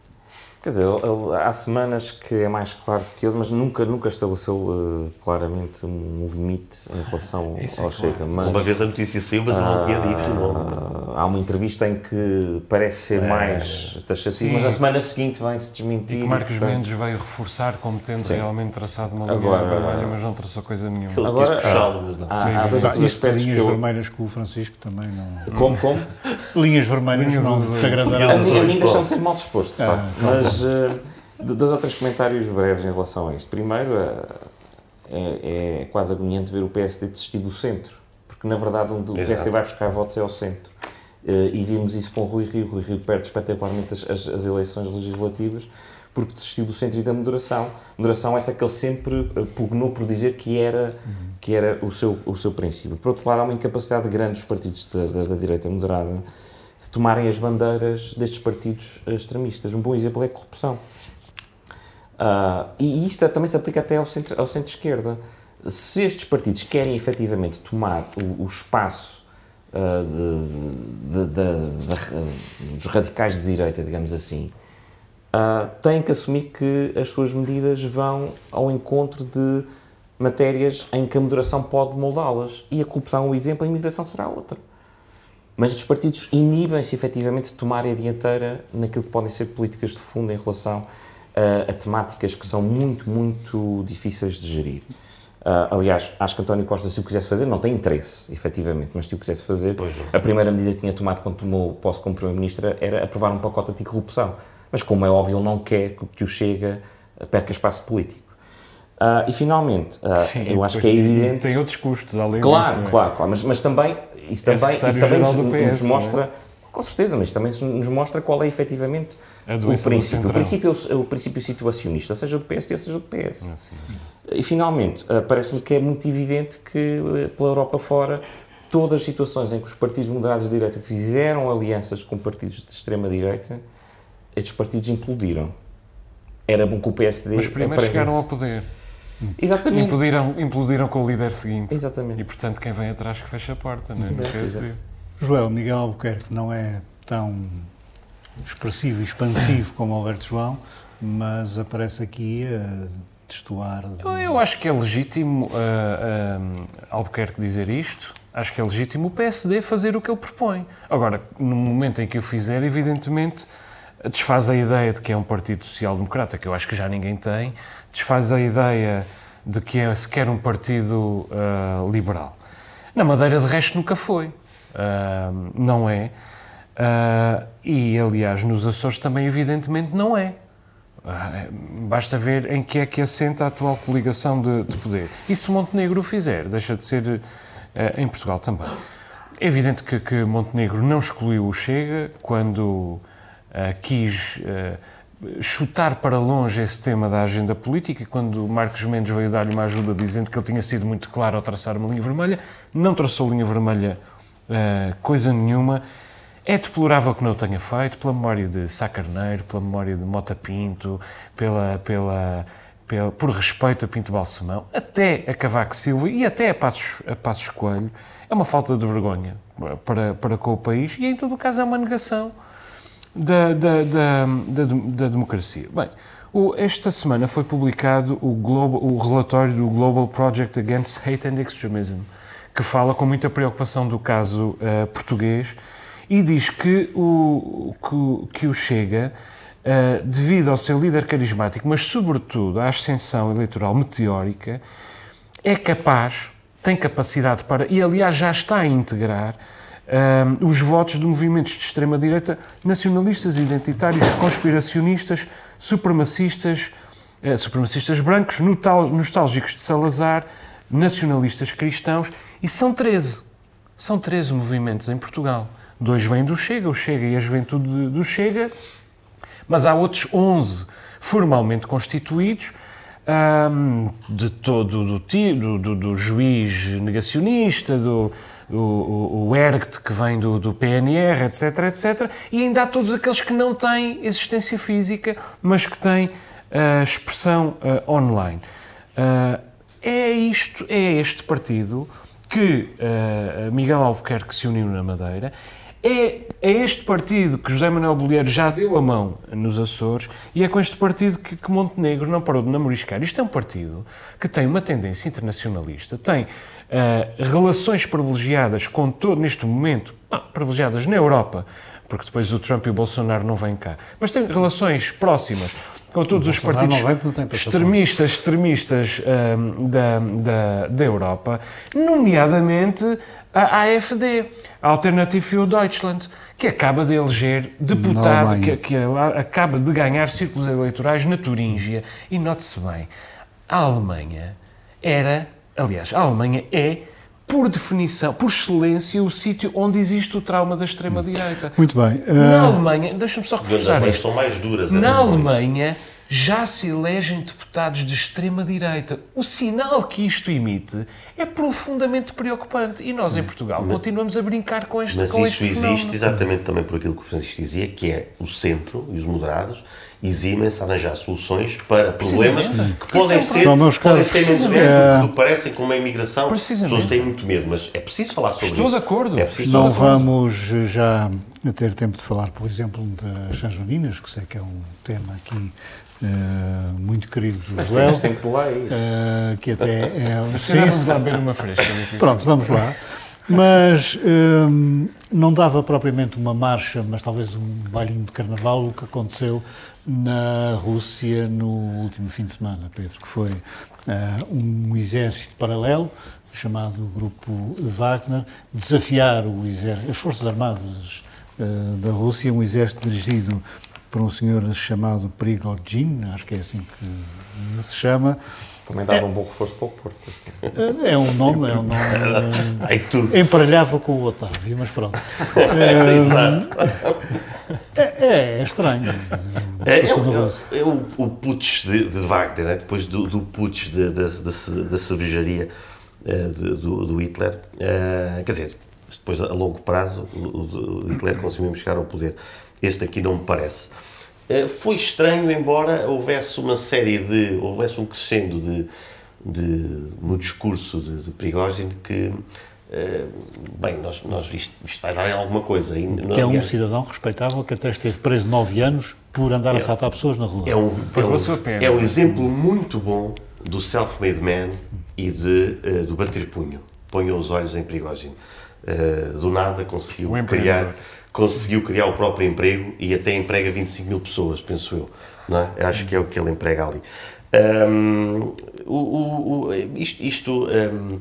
Quer dizer, ele, há semanas que é mais claro do que ele, mas nunca, nunca estabeleceu uh, claramente um limite em relação Isso ao é Chega. Claro. Mas, uma vez a notícia saiu, mas uh, não tinha dito. Uh, há uma entrevista em que parece ser é, mais taxativo, mas na semana seguinte vem-se desmentir. E que Marcos portanto, Mendes veio reforçar como tendo sim. realmente traçado uma linha Agora, vermelha, mas não traçou coisa nenhuma. Ele Agora, mas não. Há, há dois aspectos linhas eu... vermelhas com o Francisco também não... Como, como? linhas vermelhas linhas não te agradarão. A mim sempre mal disposto, de ah, facto. Mas... Dois ou três comentários breves em relação a isto. Primeiro, é, é quase agoniante ver o PSD desistir do centro, porque na verdade onde o PSD vai buscar votos é ao centro. E vimos isso com o Rui Rio. Rui Rio perde espetacularmente as, as, as eleições legislativas porque desistiu do centro e da moderação. Moderação essa que ele sempre pugnou por dizer que era, que era o, seu, o seu princípio. Por outro lado, há uma incapacidade de grandes partidos da, da, da direita moderada de tomarem as bandeiras destes partidos extremistas. Um bom exemplo é a corrupção. Uh, e isto também se aplica até ao centro-esquerda. Ao centro se estes partidos querem efetivamente tomar o, o espaço uh, de, de, de, dos radicais de direita, digamos assim, uh, têm que assumir que as suas medidas vão ao encontro de matérias em que a moderação pode moldá-las. E a corrupção é um exemplo, a imigração será outra. Mas estes partidos inibem-se efetivamente de tomarem a dianteira naquilo que podem ser políticas de fundo em relação a, a temáticas que são muito, muito difíceis de gerir. Uh, aliás, acho que António Costa, se o quisesse fazer, não tem interesse, efetivamente, mas se o quisesse fazer, a primeira medida que tinha tomado quando tomou posse como Primeiro-Ministro era aprovar um pacote anticorrupção. Mas, como é óbvio, ele não quer que o Chega perca espaço político. Uh, e, finalmente, uh, Sim, eu acho que é evidente... Tem outros custos, além claro, disso. É? Claro, claro, mas, mas também isso também, isso também nos, PS, nos mostra, é? com certeza, mas também nos mostra qual é efetivamente o princípio. O princípio, é o, o princípio situacionista, seja do PSD ou seja do PS. É e finalmente, uh, parece-me que é muito evidente que pela Europa fora todas as situações em que os partidos moderados de direita fizeram alianças com partidos de extrema-direita, estes partidos implodiram. Era bom que o PSD... Mas primeiro chegaram ao poder. Exatamente. Implodiram, implodiram com o líder seguinte. Exatamente. E, portanto, quem vem atrás que fecha a porta, não é? Exato, exato. Joel Miguel Albuquerque não é tão expressivo e expansivo como Alberto João, mas aparece aqui a destoar. De... Eu, eu, acho que é legítimo uh, uh, Albuquerque dizer isto. Acho que é legítimo o PSD fazer o que ele propõe. Agora, no momento em que o fizer, evidentemente desfaz a ideia de que é um partido social-democrata, que eu acho que já ninguém tem, desfaz a ideia de que é sequer um partido uh, liberal. Na Madeira, de resto, nunca foi. Uh, não é. Uh, e, aliás, nos Açores também, evidentemente, não é. basta ver em que é que assenta a atual coligação de, de poder. E se Montenegro o fizer, deixa de ser em Portugal também. É evidente que, que Montenegro não excluiu o Chega quando quis chutar para longe esse tema da agenda política, quando Marcos Mendes veio dar-lhe uma ajuda dizendo que ele tinha sido muito claro ao traçar uma linha vermelha, não traçou linha vermelha uh, coisa nenhuma. É deplorável que não o tenha feito, pela memória de Sá Carneiro, pela memória de Mota Pinto, pela, pela, pela, por respeito a Pinto Balsemão, até a Cavaco Silva e até a Passos, a Passos Coelho. É uma falta de vergonha para, para com o país e, em todo o caso, é uma negação da, da, da, da, democracia. Bem, o, esta semana foi publicado o, Global, o relatório do Global Project Against Hate and Extremism, que fala com muita preocupação do caso uh, português e diz que o, que, que o Chega, uh, devido ao seu líder carismático, mas sobretudo à ascensão eleitoral meteórica, é capaz, tem capacidade para, e aliás já está a integrar, os votos de movimentos de extrema-direita nacionalistas, identitários, conspiracionistas, supremacistas, uh, supremacistas brancos, nostálgicos de Salazar, nacionalistas cristãos, e são 13. São 13 movimentos em Portugal. Dois vêm do Chega, o Chega e a Juventude do Chega, mas há outros 11 formalmente constituídos, um, de todo do, do, do, do juiz negacionista, do, o, o, o ERGT que vem do, do PNR, etc, etc, e ainda há todos aqueles que não têm existência física, mas que têm uh, expressão uh, online. Uh, é isto, é este partido que Miguel Albuquerque se uniu na Madeira, é, é, este partido que José Manuel Bolheiro já deu a mão nos Açores e é com este partido que, que Montenegro não parou de namoriscar. Isto é um partido que tem uma tendência internacionalista, tem uh, relações privilegiadas com todo, neste momento, ah, privilegiadas na Europa, porque depois o Trump e o Bolsonaro não vêm cá, mas tem relações próximas com todos os partidos extremistas, extremistas uh, da, da, da Europa, nomeadamente a AfD, a Alternative für Deutschland, que acaba de eleger deputado, que, que, acaba de ganhar círculos eleitorais na Turíngia. E note-se bem, a Alemanha era, aliás, a Alemanha é por definição, por excelência, o sítio onde existe o trauma da extrema-direita. Muito bem. Uh... Na Alemanha, deixa-me só reforçar. As são mais duras. É Na Alemanha já se elegem deputados de extrema-direita. O sinal que isto emite é profundamente preocupante. E nós, em Portugal, mas, continuamos a brincar com este Mas com isso este existe exatamente também por aquilo que o Francisco dizia, que é o centro e os moderados eximem-se a arranjar soluções para problemas que podem ser, não, podem ser menos é... do que parecem, como a imigração. As pessoas têm muito medo, mas é preciso falar sobre Estou isso. de acordo. É preciso não vamos já ter tempo de falar, por exemplo, das Sanjoninas, que sei que é um tema aqui Uh, muito querido do Mas Joel. Tempo de lá ir. Uh, que até é... [LAUGHS] Sim, vamos lá beber uma fresca. Pronto, vamos lá. Mas um, não dava propriamente uma marcha, mas talvez um bailinho de carnaval, o que aconteceu na Rússia no último fim de semana, Pedro, que foi uh, um exército paralelo, chamado Grupo Wagner, desafiar o exército, as Forças Armadas da Rússia, um exército dirigido por um senhor chamado Prigogine, acho que é assim que se chama. Também dava é, um bom reforço para o Porto. É um nome, é um nome. [LAUGHS] é tudo. Emparelhava com o Otávio, mas pronto. [LAUGHS] é, é, é, estranho. É, é, é, é o, o putsch de, de Wagner, né? depois do, do putsch de, de, da, cervejaria do, do, Hitler. quer dizer, depois a longo prazo o, o Hitler conseguiu chegar ao poder. Este aqui não me parece. Uh, foi estranho, embora houvesse uma série de. houvesse um crescendo de no discurso de, de Prigogine que. Uh, bem, nós, nós isto, isto, vai dar em alguma coisa. E, que é um cidadão respeitável que até esteve preso nove anos por andar é, a assaltar pessoas na rua. É um, é um, é um exemplo muito bom do self-made man e de, uh, do bater punho. Ponham os olhos em Prigogine. Uh, do nada conseguiu criar conseguiu criar o próprio emprego e até emprega 25 mil pessoas, penso eu. Não é? Acho que é o que ele emprega ali. Um, o, o, isto, isto um,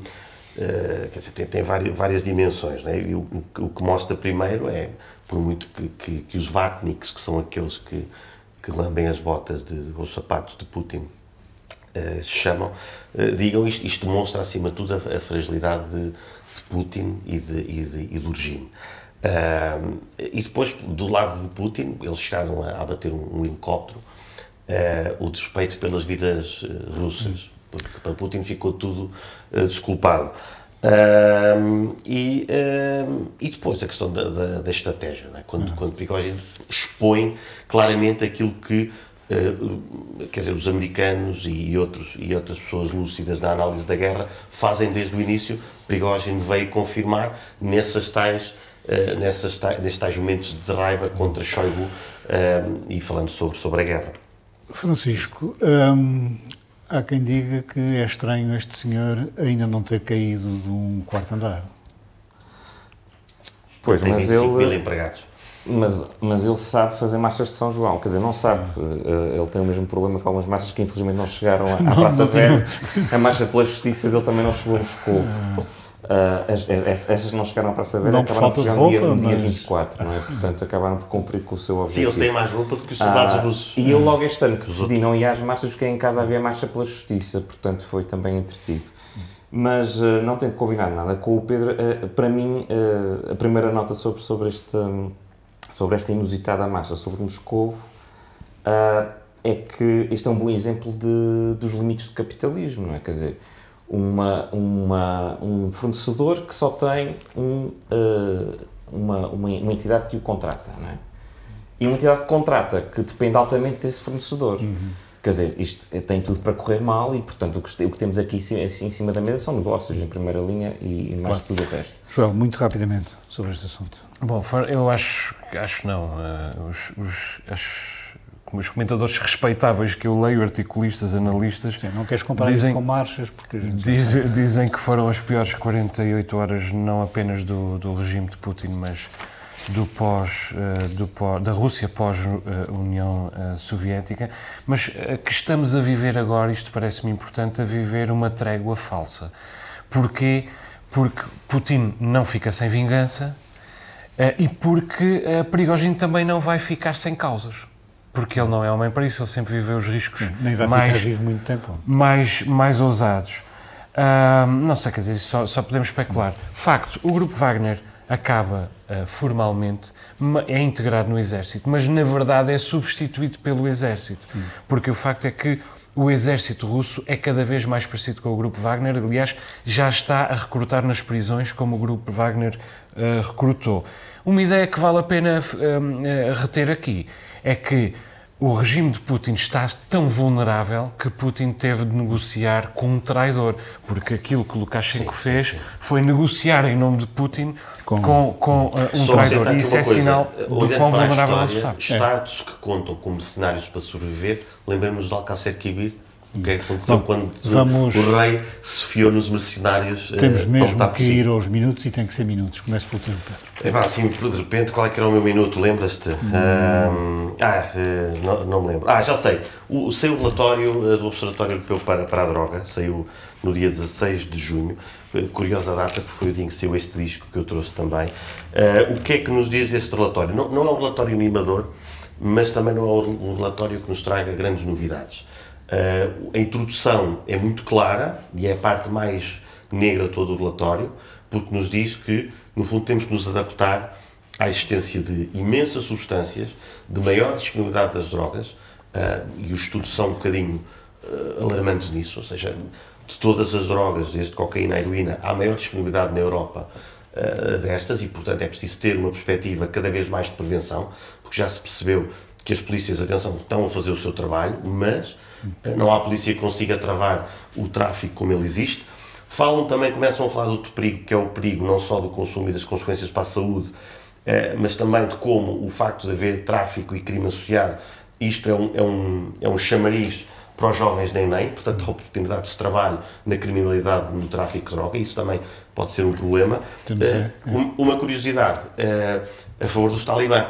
uh, quer dizer, tem, tem várias, várias, dimensões. Né? E o, o, que mostra primeiro é, por muito que, que, que os vatniks, que são aqueles que, que lambem as botas, de, os sapatos de Putin, uh, chamam, uh, digam isto, isto demonstra acima de tudo a, a fragilidade de, de Putin e, de, e, de, e do regime. Uh, e depois, do lado de Putin, eles chegaram a abater um, um helicóptero, o desrespeito pelas vidas russas, porque para Putin ficou tudo desculpado. E, e, depois a questão da, da, da estratégia, é? quando, uhum. quando Prigozhin expõe claramente aquilo que quer dizer, os americanos e, outros, e outras pessoas lúcidas na análise da guerra fazem desde o início. Prigozhin veio confirmar nessas tais uh, nessas, nesses tais momentos de raiva contra Shoigu uh, e falando sobre, sobre a guerra. Francisco, um, há quem diga que é estranho este senhor ainda não ter caído de um quarto andar. Pois, Tem mas ele. mil empregados. Mas, mas ele sabe fazer marchas de São João, quer dizer, não sabe. Eh, ele tem o mesmo problema com algumas marchas que infelizmente não chegaram à, à Praça Velha. A marcha pela justiça dele também não chegou a Moscou. Uh, estas não chegaram à Praça Velha, acabaram por chegar no dia, no dia 24, não é? Portanto, acabaram por cumprir com o seu objetivo. Sim, eles têm mais roupa do que os soldados uh, russos. E eu logo este ano que decidi não ir às marchas, porque em casa havia marcha pela justiça, portanto foi também entretido. Mas uh, não tendo combinado nada com o Pedro, uh, para mim, a primeira nota sobre, sobre, este, sobre esta inusitada marcha sobre Moscou é que este é um bom exemplo de, dos limites do capitalismo, não é? Quer dizer, uma, uma, um fornecedor que só tem um, uh, uma, uma, uma, entidade que o contrata, não é? E uma entidade que contrata que depende altamente desse fornecedor. Uhum. Quer dizer, isto tem tudo para correr mal e, portanto, o que, o que temos aqui em cima da mesa são negócios em primeira linha e, e mais claro. tudo o resto. Joel, muito rapidamente sobre este assunto. Bom, eu acho, acho não. Uh, os, os, as, os comentadores respeitáveis que eu leio, articulistas, analistas. Sim, não queres comparar dizem, isso com marchas? Porque diz, dizem que foram as piores 48 horas, não apenas do, do regime de Putin, mas do pós, eh, do pós, da Rússia pós-União eh, Soviética, mas eh, que estamos a viver agora, isto parece-me importante, a viver uma trégua falsa. Porquê? porque Putin não fica sem vingança e porque uh, Prigogine também não vai ficar sem causas. Porque ele não é homem para isso, ele sempre viveu os riscos Nem vai mais, ficar vivo muito tempo. mais, mais ousados. Uh, não sei, quer dizer, só, só podemos especular. Facto, o grupo Wagner acaba uh, formalmente, é integrado no exército, mas na verdade é substituído pelo exército. Hum. Porque o facto é que o exército russo é cada vez mais parecido com o grupo Wagner, aliás, já está a recrutar nas prisões como o grupo Wagner uh, recrutou. Uma ideia que vale a pena uh, reter aqui é que o regime de Putin está tão vulnerável que Putin teve de negociar com um traidor, porque aquilo que Lukashenko sim, fez sim, sim. foi negociar em nome de Putin com, com, com uh, um traidor. E isso é coisa, sinal do quão vulnerável ele está. Estados é. que contam como cenários para sobreviver, lembremos de Alcácer Quibir, o que é que aconteceu Bom, quando vamos... o rei se fiou nos mercenários? Eh, Temos mesmo que ir aos minutos e tem que ser minutos. Começo pelo teu, Pedro. É pá, assim, de repente, qual é que era o meu minuto? Lembras-te? Hum. Um, ah, eh, não, não, me lembro. Ah, já sei. O, saiu o relatório eh, do Observatório Europeu para, para a Droga, saiu no dia 16 de junho. Curiosa data, porque foi o dia em que saiu este disco que eu trouxe também. Uh, o que é que nos diz este relatório? Não, não é um relatório animador, mas também não é um relatório que nos traga grandes novidades. Uh, a introdução é muito clara e é a parte mais negra de todo o relatório, porque nos diz que, no fundo, temos que nos adaptar à existência de imensas substâncias, de maior disponibilidade das drogas, uh, e os estudos são um bocadinho uh, alarmantes nisso, ou seja, de todas as drogas, desde cocaína a heroína, há maior disponibilidade na Europa destas e, portanto, é preciso ter uma perspectiva cada vez mais de prevenção, porque já se percebeu que as polícias, atenção, estão a fazer o seu trabalho, mas não há polícia que consiga travar o tráfico como ele existe. Falam também, começam a falar de outro perigo, que é o perigo não só do consumo e das consequências para a saúde, eh, mas também de como o facto de haver tráfico e crime associado, isto é um, é um, é um chamariz para os jovens nem nem, portanto, oportunidades de trabalho na criminalidade, no tráfico de droga, isso também pode ser um problema. Uh, uma curiosidade uh, a favor dos talibã,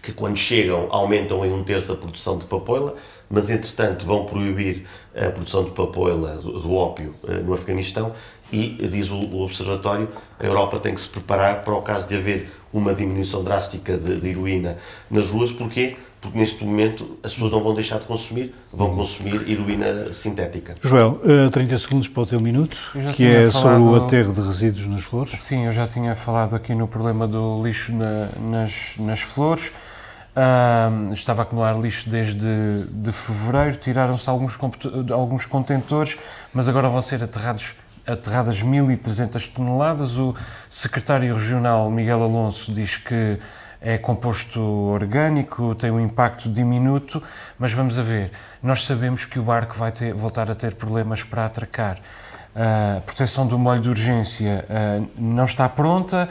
que quando chegam aumentam em um terço a produção de papoila, mas entretanto vão proibir a produção de papoila, do, ópio, eh, no Afeganistão e, diz o, o, Observatório, a Europa tem que se preparar para o caso de haver uma diminuição drástica de, de heroína nas ruas. Porquê? Porque neste momento as pessoas não vão deixar de consumir, vão consumir heroína sintética. Joel, 30 eh, segundos para o teu minuto, que é falado... sobre o aterro de resíduos nas flores. Sim, eu já tinha falado aqui no problema do lixo na, nas, nas flores. Uh, estava a acumular lixo desde de fevereiro, tiraram-se alguns, alguns contentores, mas agora vão ser aterrados, aterradas 1.300 toneladas. O secretário regional Miguel Alonso diz que é composto orgânico, tem um impacto diminuto, mas vamos a ver. Nós sabemos que o barco vai ter, voltar a ter problemas para atracar. A uh, proteção do molho de urgência uh, não está pronta.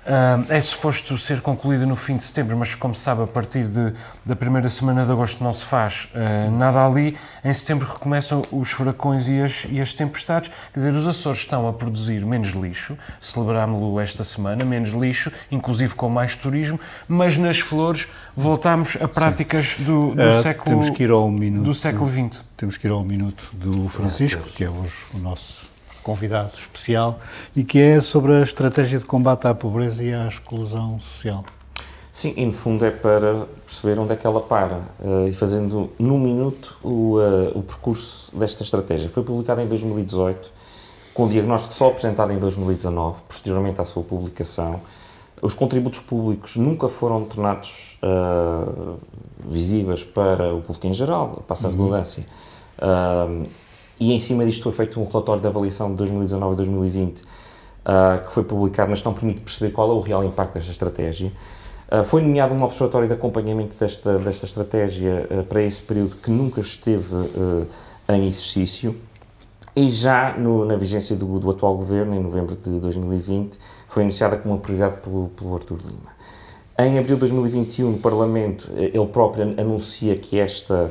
Uh, é suposto ser concluída no fim de setembro, mas como se sabe, a partir de, da primeira semana de agosto não se faz uh, nada ali. Em setembro recomeçam os furacões e as, e as tempestades. Quer dizer, os Açores estão a produzir menos lixo, celebrámos-lo esta semana, menos lixo, inclusive com mais turismo, mas nas flores voltamos a práticas do, do uh, século temos que ir ao minuto, do século XX. Temos que ir ao minuto do Francisco, que é hoje o nosso convidado especial e que é sobre a estratégia de combate à pobreza e à exclusão social. Sim, e no fundo é para perceber onde é que ela para uh, e fazendo num minuto o, uh, o percurso desta estratégia. Foi publicada em 2018, com o diagnóstico só apresentado em 2019, posteriormente à sua publicação. Os contributos públicos nunca foram tornados uh, visíveis para o público em geral, passa a uhum. redundância. Uhum e em cima disto foi feito um relatório de avaliação de 2019 e 2020 uh, que foi publicado, mas não permite perceber qual é o real impacto desta estratégia. Uh, foi nomeado um observatório de acompanhamento desta, desta estratégia uh, para esse período que nunca esteve em exercício e já no, na vigência do, do, atual governo, em novembro de 2020, foi anunciada como uma prioridade pelo, pelo Artur Lima. Em abril de 2021, no Parlamento, ele próprio anuncia que esta ah,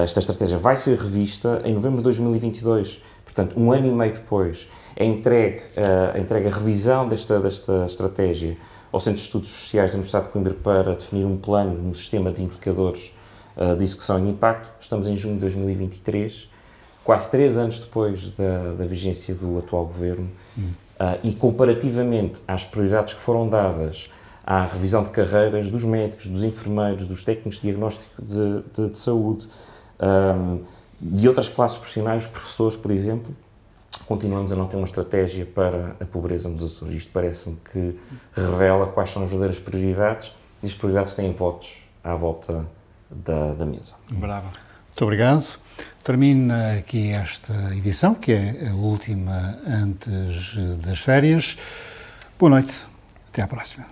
esta estratégia vai ser revista em novembro de 2022, portanto, um ano e meio depois, é entregue, uh, entregue a revisão desta, desta estratégia ao Centro de Estudos Sociais da Universidade de Coimbra para definir um plano no sistema de indicadores uh, de execução e impacto. Estamos em junho de 2023, quase três anos depois da, da vigência do atual governo. Hum. E comparativamente às prioridades que foram dadas à revisão de carreiras dos médicos, dos enfermeiros, dos técnicos de diagnóstico de, de, de saúde, um, de outras classes profissionais, os professores, por exemplo, continuamos a não ter uma estratégia para a pobreza nos Açores. Isto parece-me que revela quais são as verdadeiras prioridades e as prioridades têm votos à volta da, da mesa. Bravo. Muito obrigado. Termina aqui esta edição, que é a última antes das férias. Boa noite. Até à próxima.